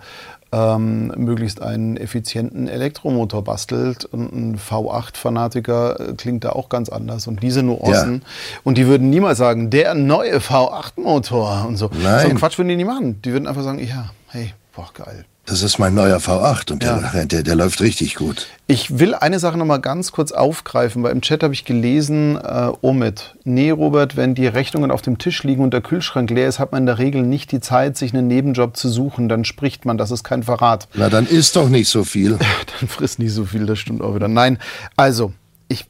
ähm, möglichst einen effizienten Elektromotor bastelt. Und ein V8-Fanatiker äh, klingt da auch ganz anders. Und diese Nuancen. Ja. Und die würden niemals sagen, der neue V8-Motor und so. Nein. So einen Quatsch würden die nicht machen. Die würden einfach sagen, ja, hey, boah, geil. Das ist mein neuer V8 und ja. der, der, der, läuft richtig gut. Ich will eine Sache noch mal ganz kurz aufgreifen, weil im Chat habe ich gelesen, äh, Omid, nee Robert, wenn die Rechnungen auf dem Tisch liegen und der Kühlschrank leer ist, hat man in der Regel nicht die Zeit, sich einen Nebenjob zu suchen. Dann spricht man, das ist kein Verrat. Na, dann isst doch nicht so viel. [LAUGHS] dann frisst nicht so viel, das stimmt auch wieder. Nein, also, ich...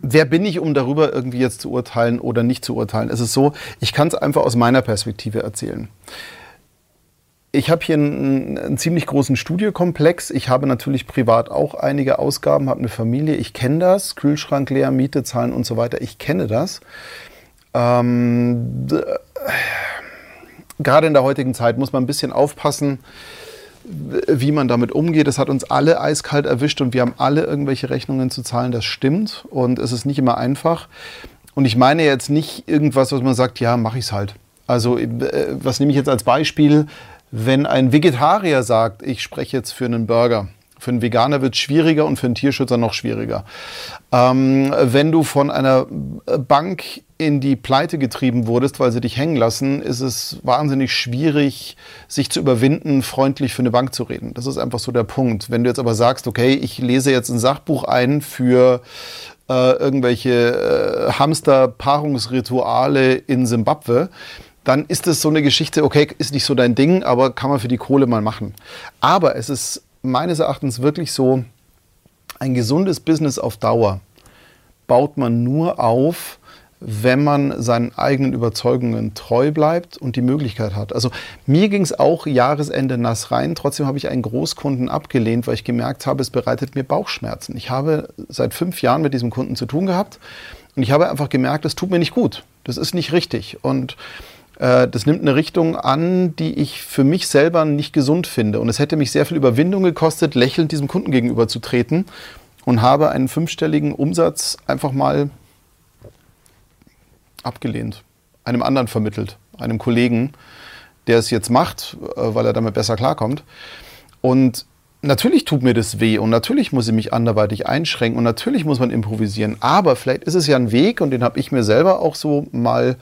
Wer bin ich, um darüber irgendwie jetzt zu urteilen oder nicht zu urteilen? Es ist so, ich kann es einfach aus meiner Perspektive erzählen ich habe hier einen, einen, ziemlich großen Studiokomplex. Ich habe natürlich privat auch einige Ausgaben, habe eine Familie. Ich kenne das. Kühlschrank leer, Miete zahlen und so weiter. Ich kenne das. Ähm, gerade in der heutigen Zeit muss man ein bisschen aufpassen, wie man damit umgeht. Das hat uns alle eiskalt erwischt und wir haben alle irgendwelche Rechnungen zu zahlen. Das stimmt und es ist nicht immer einfach. Und ich meine jetzt nicht irgendwas, was man sagt, ja, mache ich es halt. Also, äh, was nehme ich jetzt als Beispiel? Wenn ein Vegetarier sagt, ich spreche jetzt für einen Burger, für einen Veganer wird es schwieriger und für einen Tierschützer noch schwieriger. Ähm, wenn du von einer Bank in die Pleite getrieben wurdest, weil sie dich hängen lassen, ist es wahnsinnig schwierig, sich zu überwinden, freundlich für eine Bank zu reden. Das ist einfach so der Punkt. Wenn du jetzt aber sagst, okay, ich lese jetzt ein Sachbuch ein für äh, irgendwelche äh, Hamster-Paarungsrituale in Simbabwe, dann ist es so eine Geschichte, okay, ist nicht so dein Ding, aber kann man für die Kohle mal machen. Aber es ist meines Erachtens wirklich so, ein gesundes Business auf Dauer baut man nur auf, wenn man seinen eigenen Überzeugungen treu bleibt und die Möglichkeit hat. Also mir ging es auch Jahresende nass rein. Trotzdem habe ich einen Großkunden abgelehnt, weil ich gemerkt habe, es bereitet mir Bauchschmerzen. Ich habe seit fünf Jahren mit diesem Kunden zu tun gehabt und ich habe einfach gemerkt, es tut mir nicht gut. Das ist nicht richtig. Und äh, das nimmt eine Richtung an, die ich für mich selber nicht gesund finde. Und es hätte mich sehr viel Überwindung gekostet, lächelnd diesem Kunden gegenüber zu treten und habe einen fünfstelligen Umsatz einfach mal abgelehnt, einem anderen vermittelt, einem Kollegen, der es jetzt macht, äh, weil er damit besser klarkommt. Und natürlich tut mir das weh und natürlich muss ich mich anderweitig einschränken und natürlich muss man improvisieren. Aber vielleicht ist es ja ein Weg und den habe ich mir selber auch so mal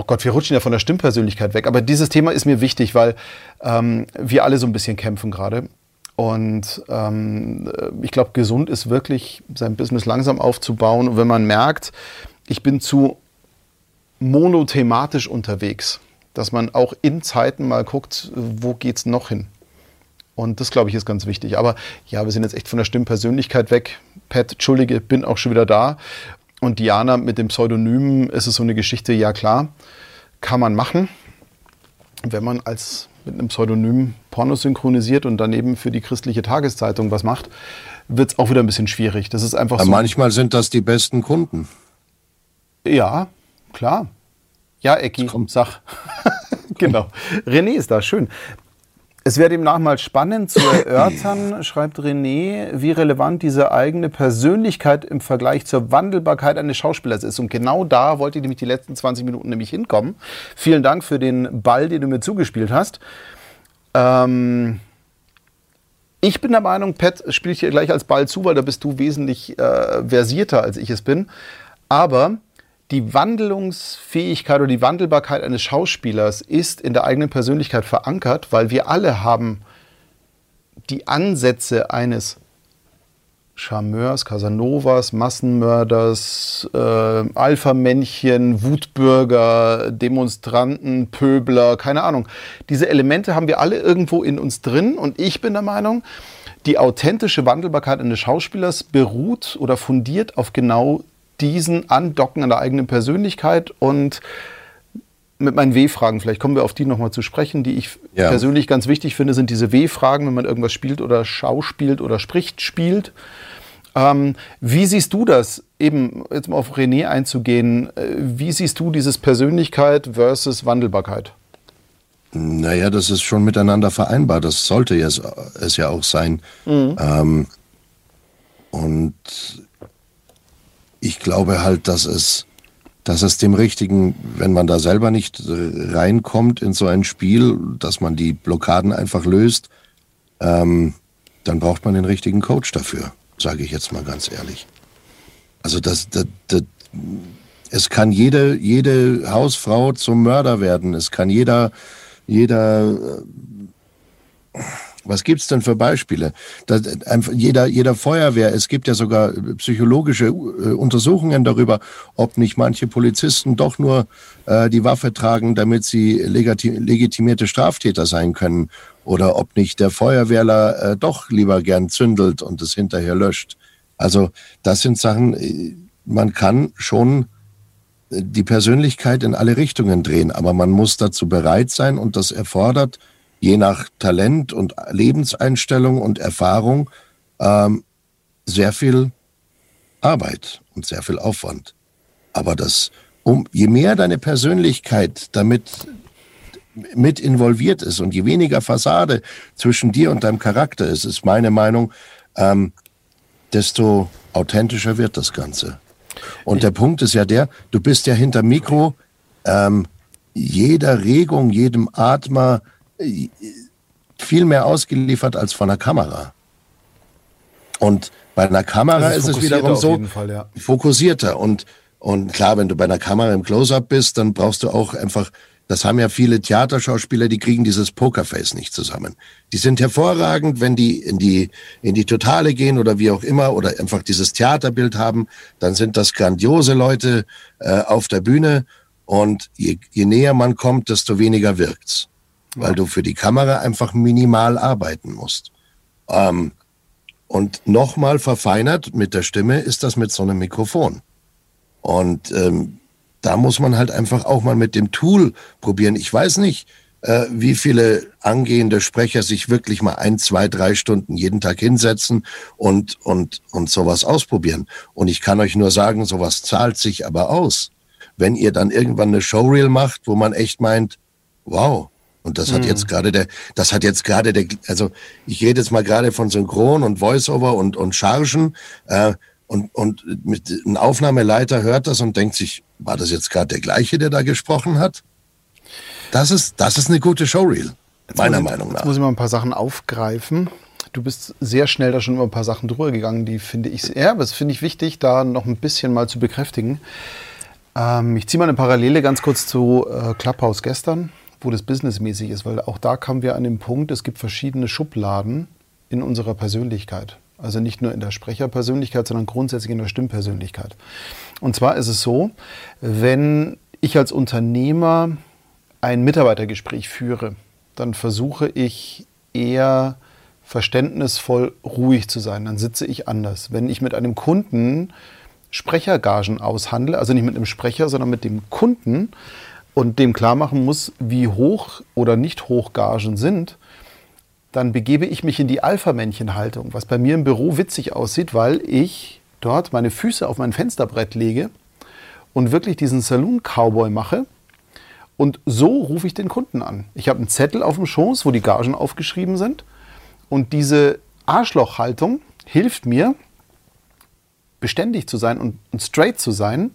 Oh Gott, wir rutschen ja von der Stimmpersönlichkeit weg. Aber dieses Thema ist mir wichtig, weil ähm, wir alle so ein bisschen kämpfen gerade. Und ähm, ich glaube, gesund ist wirklich, sein Business langsam aufzubauen. Und wenn man merkt, ich bin zu monothematisch unterwegs, dass man auch in Zeiten mal guckt, wo geht es noch hin. Und das, glaube ich, ist ganz wichtig. Aber ja, wir sind jetzt echt von der Stimmpersönlichkeit weg. Pat, entschuldige, bin auch schon wieder da. Und Diana mit dem Pseudonym ist es so eine Geschichte, ja klar, kann man machen, wenn man als mit einem Pseudonym Porno synchronisiert und daneben für die christliche Tageszeitung was macht, wird es auch wieder ein bisschen schwierig. Das ist einfach Aber so. Manchmal sind das die besten Kunden. Ja, klar. Ja, Ecki, sag. [LAUGHS] genau. René ist da, schön. Es wäre demnach mal spannend zu [COUGHS] erörtern, schreibt René, wie relevant diese eigene Persönlichkeit im Vergleich zur Wandelbarkeit eines Schauspielers ist. Und genau da wollte ich nämlich die letzten 20 Minuten nämlich hinkommen. Vielen Dank für den Ball, den du mir zugespielt hast. Ähm ich bin der Meinung, Pat spiele ich dir gleich als Ball zu, weil da bist du wesentlich äh, versierter, als ich es bin. Aber die Wandlungsfähigkeit oder die Wandelbarkeit eines Schauspielers ist in der eigenen Persönlichkeit verankert, weil wir alle haben die Ansätze eines Charmeurs, Casanovas, Massenmörders, äh, Alpha-Männchen, Wutbürger, Demonstranten, Pöbler, keine Ahnung. Diese Elemente haben wir alle irgendwo in uns drin und ich bin der Meinung, die authentische Wandelbarkeit eines Schauspielers beruht oder fundiert auf genau diesen Andocken an der eigenen Persönlichkeit und mit meinen W-Fragen, vielleicht kommen wir auf die nochmal zu sprechen, die ich ja. persönlich ganz wichtig finde, sind diese W-Fragen, wenn man irgendwas spielt oder schauspielt oder spricht, spielt. Ähm, wie siehst du das, eben jetzt mal auf René einzugehen, äh, wie siehst du dieses Persönlichkeit versus Wandelbarkeit? Naja, das ist schon miteinander vereinbar, das sollte es, es ja auch sein. Mhm. Ähm, und ich glaube halt, dass es, dass es dem richtigen, wenn man da selber nicht reinkommt in so ein Spiel, dass man die Blockaden einfach löst, ähm, dann braucht man den richtigen Coach dafür, sage ich jetzt mal ganz ehrlich. Also das, das, das, es kann jede, jede Hausfrau zum Mörder werden. Es kann jeder, jeder äh, was gibt's denn für Beispiele? Das, jeder, jeder Feuerwehr, es gibt ja sogar psychologische äh, Untersuchungen darüber, ob nicht manche Polizisten doch nur äh, die Waffe tragen, damit sie legitimierte Straftäter sein können. Oder ob nicht der Feuerwehrler äh, doch lieber gern zündelt und es hinterher löscht. Also das sind Sachen, äh, man kann schon äh, die Persönlichkeit in alle Richtungen drehen, aber man muss dazu bereit sein und das erfordert je nach Talent und Lebenseinstellung und Erfahrung ähm, sehr viel Arbeit und sehr viel Aufwand. Aber das, um, je mehr deine Persönlichkeit damit mit involviert ist und je weniger Fassade zwischen dir und deinem Charakter ist, ist meine Meinung, ähm, desto authentischer wird das Ganze. Und der Punkt ist ja der, du bist ja hinter Mikro, ähm, jeder Regung, jedem Atmer, viel mehr ausgeliefert als von der Kamera. Und bei einer Kamera also ist es wiederum so Fall, ja. fokussierter. Und, und klar, wenn du bei einer Kamera im Close-up bist, dann brauchst du auch einfach, das haben ja viele Theaterschauspieler, die kriegen dieses Pokerface nicht zusammen. Die sind hervorragend, wenn die in die, in die Totale gehen oder wie auch immer oder einfach dieses Theaterbild haben, dann sind das grandiose Leute äh, auf der Bühne. Und je, je näher man kommt, desto weniger wirkt's weil du für die Kamera einfach minimal arbeiten musst. Ähm, und nochmal verfeinert mit der Stimme ist das mit so einem Mikrofon. Und ähm, da muss man halt einfach auch mal mit dem Tool probieren. Ich weiß nicht, äh, wie viele angehende Sprecher sich wirklich mal ein, zwei, drei Stunden jeden Tag hinsetzen und, und, und sowas ausprobieren. Und ich kann euch nur sagen, sowas zahlt sich aber aus. Wenn ihr dann irgendwann eine Showreel macht, wo man echt meint, wow, und das hat mhm. jetzt gerade der, das hat jetzt gerade der, also ich rede jetzt mal gerade von Synchron und Voiceover und, und Chargen, äh, und, und mit, ein Aufnahmeleiter hört das und denkt sich, war das jetzt gerade der gleiche, der da gesprochen hat? Das ist, das ist eine gute Showreel, meiner ich, Meinung nach. Jetzt muss ich mal ein paar Sachen aufgreifen. Du bist sehr schnell da schon über ein paar Sachen drüber gegangen, die finde ich, ja, das finde ich wichtig, da noch ein bisschen mal zu bekräftigen. Ähm, ich ziehe mal eine Parallele ganz kurz zu äh, Clubhouse gestern, wo das businessmäßig ist, weil auch da kamen wir an den Punkt, es gibt verschiedene Schubladen in unserer Persönlichkeit. Also nicht nur in der Sprecherpersönlichkeit, sondern grundsätzlich in der Stimmpersönlichkeit. Und zwar ist es so, wenn ich als Unternehmer ein Mitarbeitergespräch führe, dann versuche ich eher verständnisvoll ruhig zu sein. Dann sitze ich anders. Wenn ich mit einem Kunden Sprechergagen aushandle, also nicht mit einem Sprecher, sondern mit dem Kunden und dem klar machen muss, wie hoch oder nicht hoch Gagen sind, dann begebe ich mich in die Alpha-Männchen-Haltung, was bei mir im Büro witzig aussieht, weil ich dort meine Füße auf mein Fensterbrett lege und wirklich diesen Saloon-Cowboy mache. Und so rufe ich den Kunden an. Ich habe einen Zettel auf dem Schoß, wo die Gagen aufgeschrieben sind. Und diese Arschlochhaltung hilft mir, beständig zu sein und, straight zu sein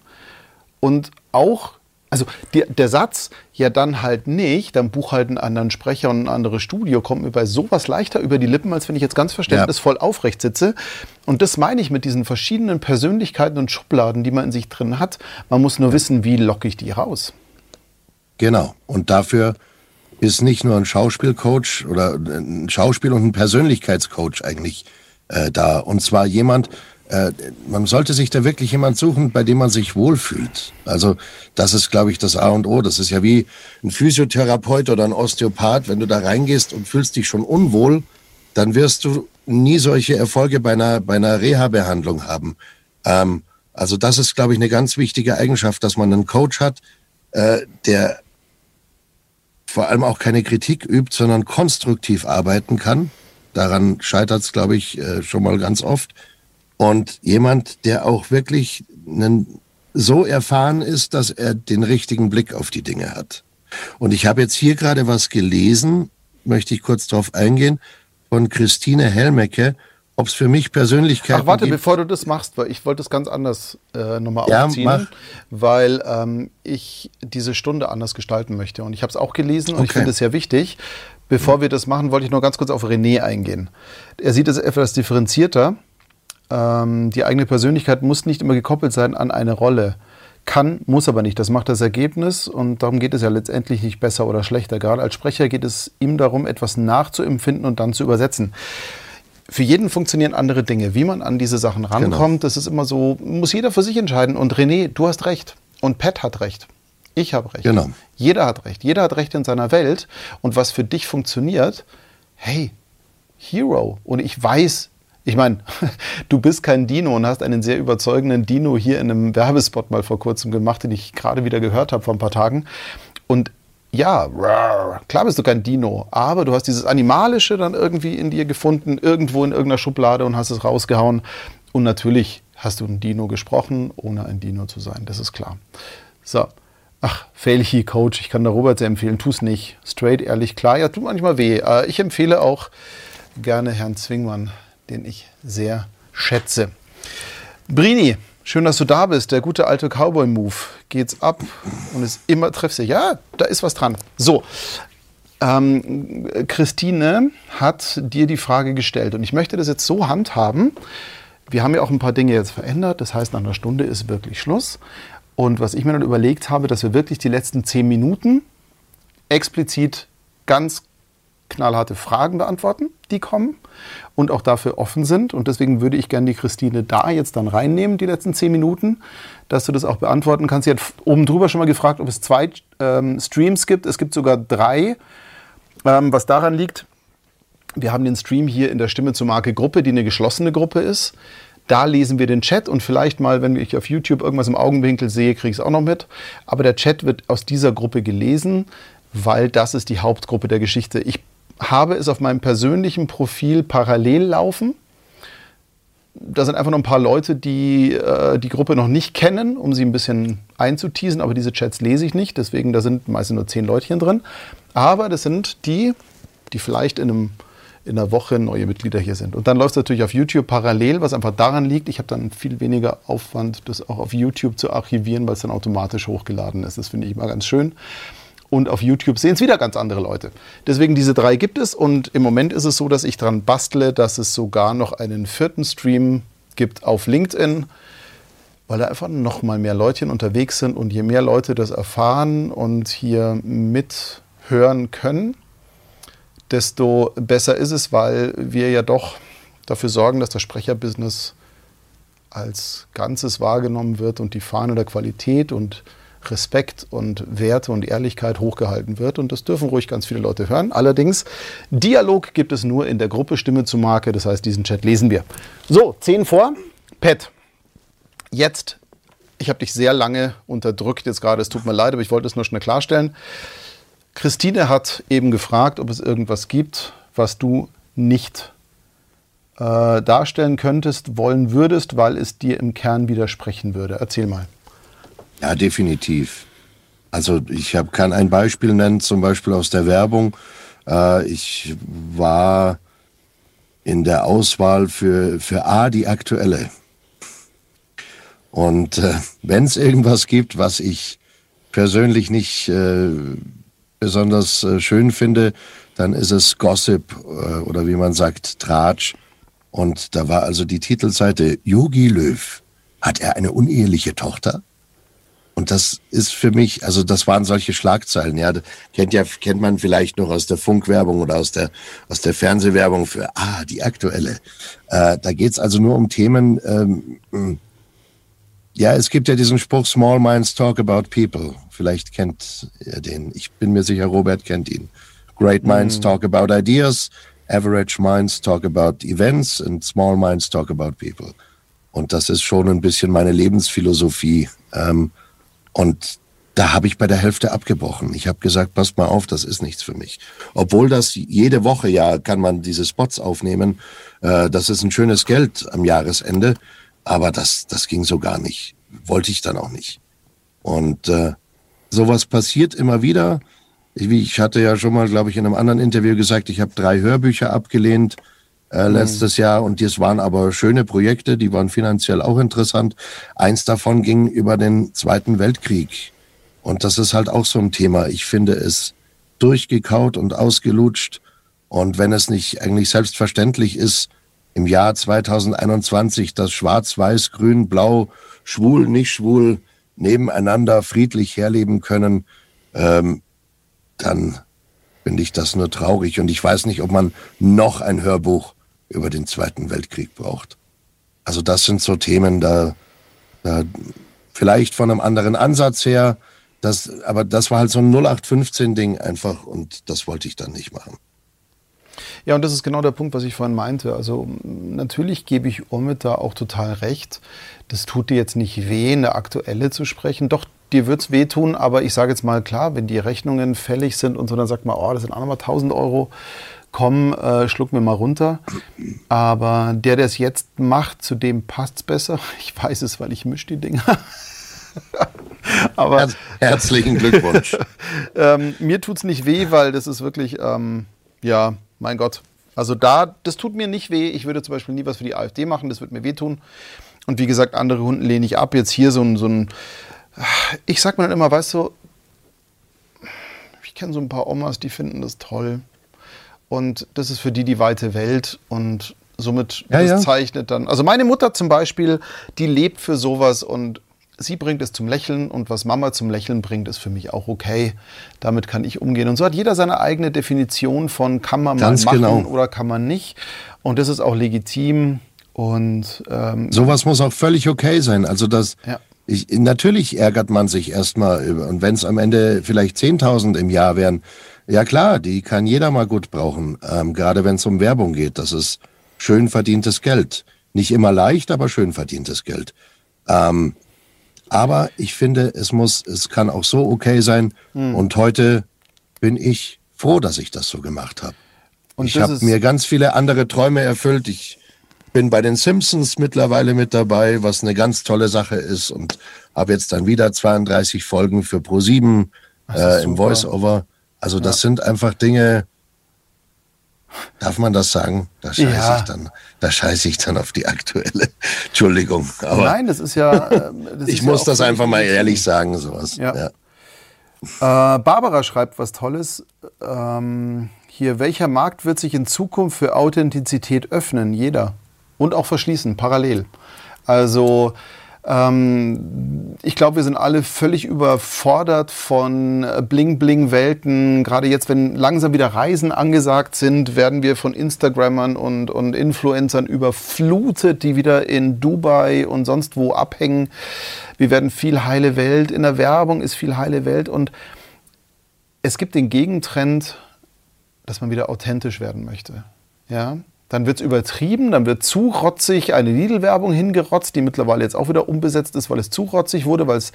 und auch also die, der Satz, ja dann halt nicht, dann buch halt einen anderen Sprecher und ein anderes Studio, kommt mir bei sowas leichter über die Lippen, als wenn ich jetzt ganz verständnisvoll ja. aufrecht sitze. Und das meine ich mit diesen verschiedenen Persönlichkeiten und Schubladen, die man in sich drin hat. Man muss nur ja. wissen, wie locke ich die raus. Genau. Und dafür ist nicht nur ein Schauspielcoach oder ein Schauspiel- und ein Persönlichkeitscoach eigentlich äh, da. Und zwar jemand, äh, man sollte sich da wirklich jemand suchen, bei dem man sich wohlfühlt. Also das ist, glaube ich, das A und O. Das ist ja wie ein Physiotherapeut oder ein Osteopath. Wenn du da reingehst und fühlst dich schon unwohl, dann wirst du nie solche Erfolge bei einer, bei einer Reha-Behandlung haben. Ähm, also das ist, glaube ich, eine ganz wichtige Eigenschaft, dass man einen Coach hat, äh, der vor allem auch keine Kritik übt, sondern konstruktiv arbeiten kann. Daran scheitert es, glaube ich, äh, schon mal ganz oft und jemand, der auch wirklich einen, so erfahren ist, dass er den richtigen Blick auf die Dinge hat. Und ich habe jetzt hier gerade was gelesen, möchte ich kurz darauf eingehen, von Christine Helmecke, ob es für mich Persönlichkeiten Ach, warte, gibt. bevor du das machst, weil ich wollte es ganz anders äh, nochmal ja, aufziehen, mach. weil ähm, ich diese Stunde anders gestalten möchte. Und ich habe es auch gelesen und okay. ich finde es sehr wichtig. Bevor wir das machen, wollte ich nur ganz kurz auf René eingehen. Er sieht es etwas differenzierter ähm, die eigene Persönlichkeit muss nicht immer gekoppelt sein an eine Rolle. Kann, muss aber nicht. Das macht das Ergebnis und darum geht es ja letztendlich nicht besser oder schlechter. Gerade als Sprecher geht es ihm darum, etwas nachzuempfinden und dann zu übersetzen. Für jeden funktionieren andere Dinge. Wie man an diese Sachen rankommt, genau. das ist immer so, muss jeder für sich entscheiden. Und René, du hast recht. Und Pat hat recht. Ich habe recht. Genau. Jeder hat recht. Jeder hat recht in seiner Welt. Und was für dich funktioniert, hey, Hero. Und ich weiß, ich meine, [LAUGHS] du bist kein Dino und hast einen sehr überzeugenden Dino hier in einem Werbespot mal vor kurzem gemacht, den ich gerade wieder gehört habe vor ein paar Tagen. Und ja, klar bist du kein Dino, aber du hast dieses Animalische dann irgendwie in dir gefunden, irgendwo in irgendeiner Schublade und hast es rausgehauen. Und natürlich hast du ein Dino gesprochen, ohne ein Dino zu sein, das ist klar. So. Ach, Failhy Coach, ich kann da Robert sehr empfehlen, tu es nicht. Straight, ehrlich, klar, ja, tut manchmal weh. Äh, ich empfehle auch gerne Herrn Zwingmann den ich sehr schätze. Brini, schön, dass du da bist. Der gute alte Cowboy-Move. Geht's ab und ist immer treffsicher. Ja, da ist was dran. So, ähm, Christine hat dir die Frage gestellt und ich möchte das jetzt so handhaben. Wir haben ja auch ein paar Dinge jetzt verändert. Das heißt, nach einer Stunde ist wirklich Schluss. Und was ich mir dann überlegt habe, dass wir wirklich die letzten zehn Minuten explizit ganz knallharte Fragen beantworten, die kommen und auch dafür offen sind. Und deswegen würde ich gerne die Christine da jetzt dann reinnehmen, die letzten zehn Minuten, dass du das auch beantworten kannst. Sie hat oben drüber schon mal gefragt, ob es zwei ähm, Streams gibt. Es gibt sogar drei, ähm, was daran liegt, wir haben den Stream hier in der Stimme zur Marke Gruppe, die eine geschlossene Gruppe ist. Da lesen wir den Chat und vielleicht mal, wenn ich auf YouTube irgendwas im Augenwinkel sehe, kriege ich es auch noch mit. Aber der Chat wird aus dieser Gruppe gelesen, weil das ist die Hauptgruppe der Geschichte. Ich habe es auf meinem persönlichen Profil parallel laufen. Da sind einfach noch ein paar Leute, die äh, die Gruppe noch nicht kennen, um sie ein bisschen einzuteasen. Aber diese Chats lese ich nicht, deswegen da sind meistens nur zehn Leutchen drin. Aber das sind die, die vielleicht in, einem, in einer Woche neue Mitglieder hier sind. Und dann läuft es natürlich auf YouTube parallel, was einfach daran liegt, ich habe dann viel weniger Aufwand, das auch auf YouTube zu archivieren, weil es dann automatisch hochgeladen ist. Das finde ich immer ganz schön und auf YouTube sehen es wieder ganz andere Leute. Deswegen diese drei gibt es und im Moment ist es so, dass ich dran bastle, dass es sogar noch einen vierten Stream gibt auf LinkedIn. weil da einfach noch mal mehr Leutchen unterwegs sind und je mehr Leute das erfahren und hier mithören können, desto besser ist es, weil wir ja doch dafür sorgen, dass das Sprecherbusiness als Ganzes wahrgenommen wird und die Fahne der Qualität und Respekt und Werte und Ehrlichkeit hochgehalten wird. Und das dürfen ruhig ganz viele Leute hören. Allerdings, Dialog gibt es nur in der Gruppe Stimme zu Marke. Das heißt, diesen Chat lesen wir. So, 10 vor. Pat, jetzt, ich habe dich sehr lange unterdrückt jetzt gerade. Es tut mir leid, aber ich wollte es nur schnell klarstellen. Christine hat eben gefragt, ob es irgendwas gibt, was du nicht äh, darstellen könntest, wollen würdest, weil es dir im Kern widersprechen würde. Erzähl mal. Ja, definitiv. Also ich hab, kann ein Beispiel nennen, zum Beispiel aus der Werbung. Äh, ich war in der Auswahl für, für A, die aktuelle. Und äh, wenn es irgendwas gibt, was ich persönlich nicht äh, besonders äh, schön finde, dann ist es Gossip äh, oder wie man sagt, Tratsch. Und da war also die Titelseite Yogi Löw. Hat er eine uneheliche Tochter? Und das ist für mich, also das waren solche Schlagzeilen, ja, kennt ja, kennt man vielleicht noch aus der Funkwerbung oder aus der, aus der Fernsehwerbung für, ah, die aktuelle. Äh, da geht's also nur um Themen, ähm, hm. ja, es gibt ja diesen Spruch, Small Minds Talk About People. Vielleicht kennt ihr den. Ich bin mir sicher, Robert kennt ihn. Great Minds mm. Talk About Ideas, Average Minds Talk About Events and Small Minds Talk About People. Und das ist schon ein bisschen meine Lebensphilosophie. Ähm, und da habe ich bei der Hälfte abgebrochen. Ich habe gesagt, passt mal auf, das ist nichts für mich. Obwohl das jede Woche ja kann man diese Spots aufnehmen. Äh, das ist ein schönes Geld am Jahresende. Aber das, das ging so gar nicht. Wollte ich dann auch nicht. Und äh, sowas passiert immer wieder. Ich, ich hatte ja schon mal, glaube ich, in einem anderen Interview gesagt, ich habe drei Hörbücher abgelehnt äh, mhm. letztes Jahr und das waren aber schöne Projekte, die waren finanziell auch interessant. Eins davon ging über den Zweiten Weltkrieg und das ist halt auch so ein Thema. Ich finde es durchgekaut und ausgelutscht und wenn es nicht eigentlich selbstverständlich ist, im Jahr 2021, dass Schwarz, Weiß, Grün, Blau, schwul, nicht schwul nebeneinander friedlich herleben können, ähm, dann finde ich das nur traurig. Und ich weiß nicht, ob man noch ein Hörbuch über den Zweiten Weltkrieg braucht. Also das sind so Themen, da, da vielleicht von einem anderen Ansatz her, das, aber das war halt so ein 0815-Ding einfach und das wollte ich dann nicht machen. Ja, und das ist genau der Punkt, was ich vorhin meinte. Also natürlich gebe ich Omid da auch total recht. Das tut dir jetzt nicht weh, eine aktuelle zu sprechen. Doch, dir wird es wehtun, aber ich sage jetzt mal klar, wenn die Rechnungen fällig sind und so, dann sagt man, oh, das sind auch nochmal 1000 Euro komm, äh, schluck mir mal runter. Aber der, der es jetzt macht, zu dem passt es besser. [LAUGHS] Ich weiß es, weil ich mische die Dinger. [LAUGHS] Aber herzlichen [LAUGHS] Glückwunsch. ähm, mir tut es nicht weh, weil das ist wirklich, ähm, ja, mein Gott. Also da, das tut mir nicht weh. Ich würde zum Beispiel nie was für die AfD machen, das würde mir wehtun. Und wie gesagt, andere Hunden lehne ich ab. Jetzt hier so ein, so ein ich sag mir dann immer, weißt du, ich kenne so ein paar Omas, die finden das toll. Und das ist für die die weite Welt und somit ja, das ja. zeichnet dann. Also meine Mutter zum Beispiel, die lebt für sowas und sie bringt es zum Lächeln und was Mama zum Lächeln bringt, ist für mich auch okay. Damit kann ich umgehen. Und so hat jeder seine eigene Definition von kann man Ganz machen genau. oder kann man nicht. Und das ist auch legitim. Und ähm, sowas muss auch völlig okay sein. Also das. Ja. Ich, natürlich ärgert man sich erstmal über. Und wenn es am Ende vielleicht 10.000 im Jahr wären, ja klar, die kann jeder mal gut brauchen, ähm, gerade wenn es um Werbung geht. Das ist schön verdientes Geld. Nicht immer leicht, aber schön verdientes Geld. Ähm, aber ich finde, es muss, es kann auch so okay sein. Hm. Und heute bin ich froh, dass ich das so gemacht habe. ich habe mir ganz viele andere Träume erfüllt. Ich bin bei den Simpsons mittlerweile mit dabei, was eine ganz tolle Sache ist und habe jetzt dann wieder 32 Folgen für Pro7 äh, im Voiceover. Also das ja. sind einfach Dinge, darf man das sagen? Da scheiße ja. ich dann, da scheiße ich dann auf die aktuelle. [LAUGHS] Entschuldigung. Aber Nein, das ist ja. [LAUGHS] Äh, das ich ist muss ja das einfach mal ehrlich sagen, sowas. Ja. Äh, Barbara schreibt was Tolles. Ähm, hier, welcher Markt wird sich in Zukunft für Authentizität öffnen? Jeder. Und auch verschließen, parallel. Also Ähm, ich glaube, wir sind alle völlig überfordert von Bling-Bling-Welten. Gerade jetzt, wenn langsam wieder Reisen angesagt sind, werden wir von Instagrammern und, und Influencern überflutet, die wieder in Dubai und sonst wo abhängen. Wir werden viel heile Welt. In der Werbung ist viel heile Welt. Und es gibt den Gegentrend, dass man wieder authentisch werden möchte. Ja, dann wird es übertrieben, dann wird zu rotzig eine Lidl-Werbung hingerotzt, die mittlerweile jetzt auch wieder umbesetzt ist, weil es zu rotzig wurde, weil es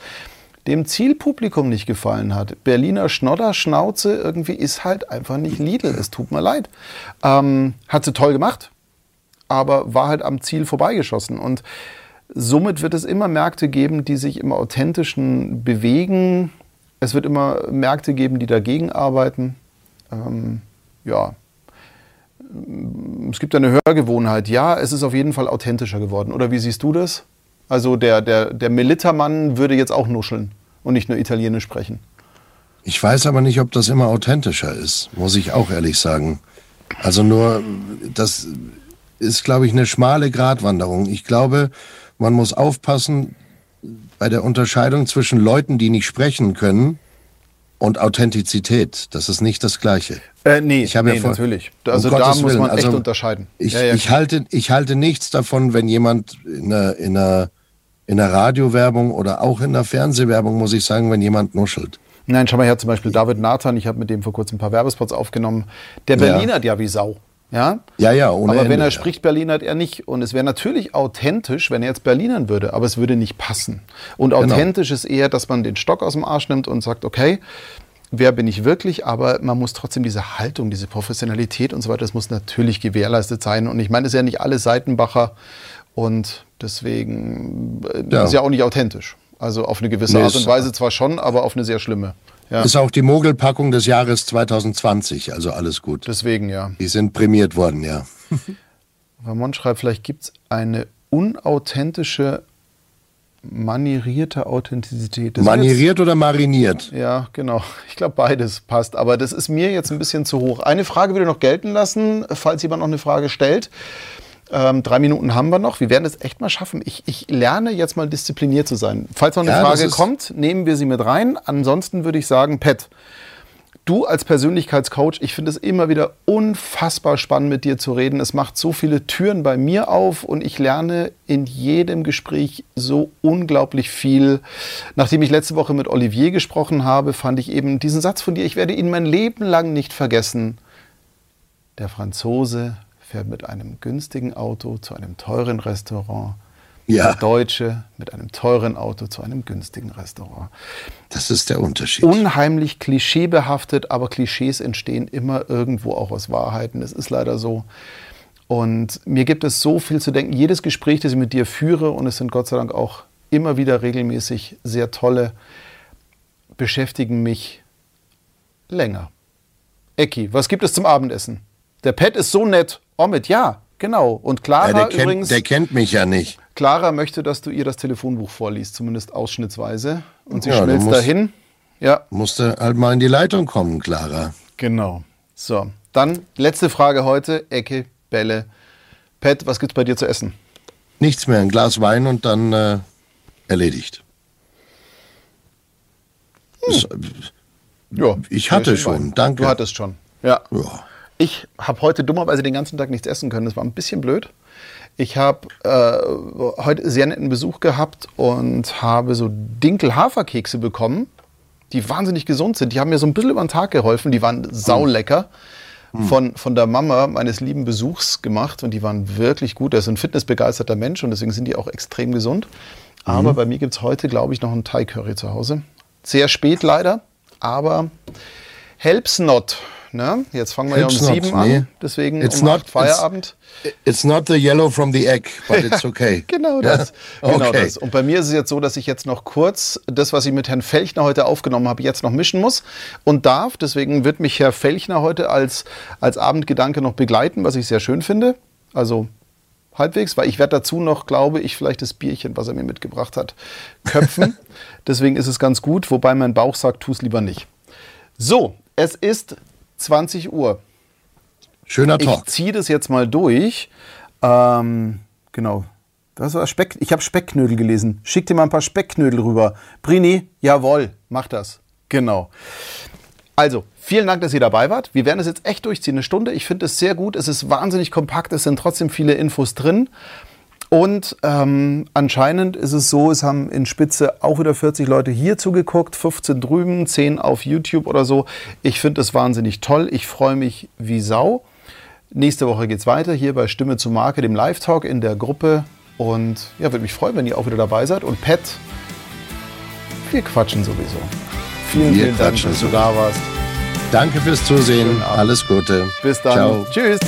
dem Zielpublikum nicht gefallen hat. Berliner Schnodder-Schnauze irgendwie ist halt einfach nicht Lidl. Es tut mir leid. Ähm, hat sie toll gemacht, aber war halt am Ziel vorbeigeschossen. Und somit wird es immer Märkte geben, die sich im Authentischen bewegen. Es wird immer Märkte geben, die dagegen arbeiten. Ähm, ja, es gibt eine Hörgewohnheit. Ja, es ist auf jeden Fall authentischer geworden. Oder wie siehst du das? Also der, der, der Militermann würde jetzt auch nuscheln und nicht nur Italienisch sprechen. Ich weiß aber nicht, ob das immer authentischer ist, muss ich auch ehrlich sagen. Also nur, das ist, glaube ich, eine schmale Gratwanderung. Ich glaube, man muss aufpassen bei der Unterscheidung zwischen Leuten, die nicht sprechen können und Authentizität. Das ist nicht das Gleiche. Äh, nee, ich nee, ja vor, natürlich. Also um da Gottes muss man echt also, unterscheiden. Ich, ja, ja, ich, halte, ich halte nichts davon, wenn jemand in einer, in, einer, in einer Radiowerbung oder auch in einer Fernsehwerbung, muss ich sagen, wenn jemand nuschelt. Nein, schau mal her, zum Beispiel David Nathan, ich habe mit dem vor kurzem ein paar Werbespots aufgenommen. Der Berlinert ja, ja wie Sau. Ja, ja, ja ohne Aber Ende, wenn er ja. spricht, Berlinert er nicht. Und es wäre natürlich authentisch, wenn er jetzt Berlinern würde, aber es würde nicht passen. Und genau. authentisch genau. ist eher, dass man den Stock aus dem Arsch nimmt und sagt, okay, wer bin ich wirklich, aber man muss trotzdem diese Haltung, diese Professionalität und so weiter, das muss natürlich gewährleistet sein. Und ich meine, es ist ja nicht alle Seitenbacher und deswegen äh, ja. ist ja auch nicht authentisch. Also auf eine gewisse nee, Art und Weise zwar schon, aber auf eine sehr schlimme. Ja. Ist auch die Mogelpackung des Jahres 2020, also alles gut. Deswegen, ja. Die sind prämiert worden, ja. [LAUGHS] Ramon schreibt, vielleicht gibt es eine unauthentische manierierte Authentizität. Das Manieriert jetzt, oder mariniert? Ja, genau. Ich glaube, beides passt. Aber das ist mir jetzt ein bisschen zu hoch. Eine Frage würde noch gelten lassen, falls jemand noch eine Frage stellt. Ähm, drei Minuten haben wir noch. Wir werden es echt mal schaffen. Ich, ich lerne jetzt mal diszipliniert zu sein. Falls noch eine ja, Frage kommt, nehmen wir sie mit rein. Ansonsten würde ich sagen, Pet, Du als Persönlichkeitscoach, ich finde es immer wieder unfassbar spannend, mit dir zu reden. Es macht so viele Türen bei mir auf und ich lerne in jedem Gespräch so unglaublich viel. Nachdem ich letzte Woche mit Olivier gesprochen habe, fand ich eben diesen Satz von dir, ich werde ihn mein Leben lang nicht vergessen. Der Franzose fährt mit einem günstigen Auto zu einem teuren Restaurant ja. Der Deutsche mit einem teuren Auto zu einem günstigen Restaurant. Das ist der Unterschied. Unheimlich klischeebehaftet, aber Klischees entstehen immer irgendwo auch aus Wahrheiten. Es ist leider so. Und mir gibt es so viel zu denken. Jedes Gespräch, das ich mit dir führe, und es sind Gott sei Dank auch immer wieder regelmäßig sehr tolle, beschäftigen mich länger. Ecki, was gibt es zum Abendessen? Der Pet ist so nett. Omid, ja, genau. Und Clara ja, der kennt, übrigens. Der kennt mich ja nicht. Clara möchte, dass du ihr das Telefonbuch vorliest, zumindest ausschnittsweise. Und sie ja, schmilzt musst, dahin. Ja. Musste halt mal in die Leitung kommen, Clara. Genau. So, dann letzte Frage heute. Ecke, Bälle. Pat, was gibt's bei dir zu essen? Nichts mehr, ein Glas Wein und dann äh, erledigt. Hm. Ja, ich hatte schon, danke. Du hattest schon, ja. ja. Ich habe heute dummerweise den ganzen Tag nichts essen können. Das war ein bisschen blöd. Ich habe äh, heute sehr netten Besuch gehabt und habe so Dinkel-Haferkekse bekommen, die wahnsinnig gesund sind. Die haben mir so ein bisschen über den Tag geholfen. Die waren saulecker. Mhm. Von, von der Mama meines lieben Besuchs gemacht und die waren wirklich gut. Er ist ein fitnessbegeisterter Mensch und deswegen sind die auch extrem gesund. Aber mhm. bei mir gibt es heute, glaube ich, noch einen Thai-Curry zu Hause. Sehr spät leider, aber helps not. Ne? Jetzt fangen wir ja um sieben an, nee. deswegen it's um not, Feierabend. It's, it's, not the yellow from the egg, but [LAUGHS] it's okay. genau das. Ja? Genau okay. das. Und bei mir ist es jetzt so, dass ich jetzt noch kurz das, was ich mit Herrn Felchner heute aufgenommen habe, jetzt noch mischen muss und darf. Deswegen wird mich Herr Felchner heute als, als Abendgedanke noch begleiten, was ich sehr schön finde. Also halbwegs, weil ich werde dazu noch, glaube ich, vielleicht das Bierchen, was er mir mitgebracht hat, köpfen. [LAUGHS] Deswegen ist es ganz gut, wobei mein Bauch sagt, tu es lieber nicht. So, es ist 20 Uhr. Schöner Talk. Ich ziehe das jetzt mal durch. Ähm, genau. Das war Speck. Ich habe Speckknödel gelesen. Schick dir mal ein paar Speckknödel rüber. Brini, jawohl, mach das. Genau. Also, vielen Dank, dass ihr dabei wart. Wir werden es jetzt echt durchziehen, eine Stunde. Ich finde es sehr gut. Es ist wahnsinnig kompakt. Es sind trotzdem viele Infos drin. Und ähm, anscheinend ist es so, es haben in Spitze auch wieder 40 Leute hier zugeguckt, 15 drüben, 10 auf YouTube oder so. Ich finde es wahnsinnig toll. Ich freue mich wie Sau. Nächste Woche geht es weiter hier bei Stimme zu Marke, dem Live-Talk in der Gruppe. Und ja, würde mich freuen, wenn ihr auch wieder dabei seid. Und Pat, wir quatschen sowieso. Vielen, wir vielen Dank, dass du da warst. Danke fürs Zusehen. Alles Gute. Bis dann. Ciao. Tschüss.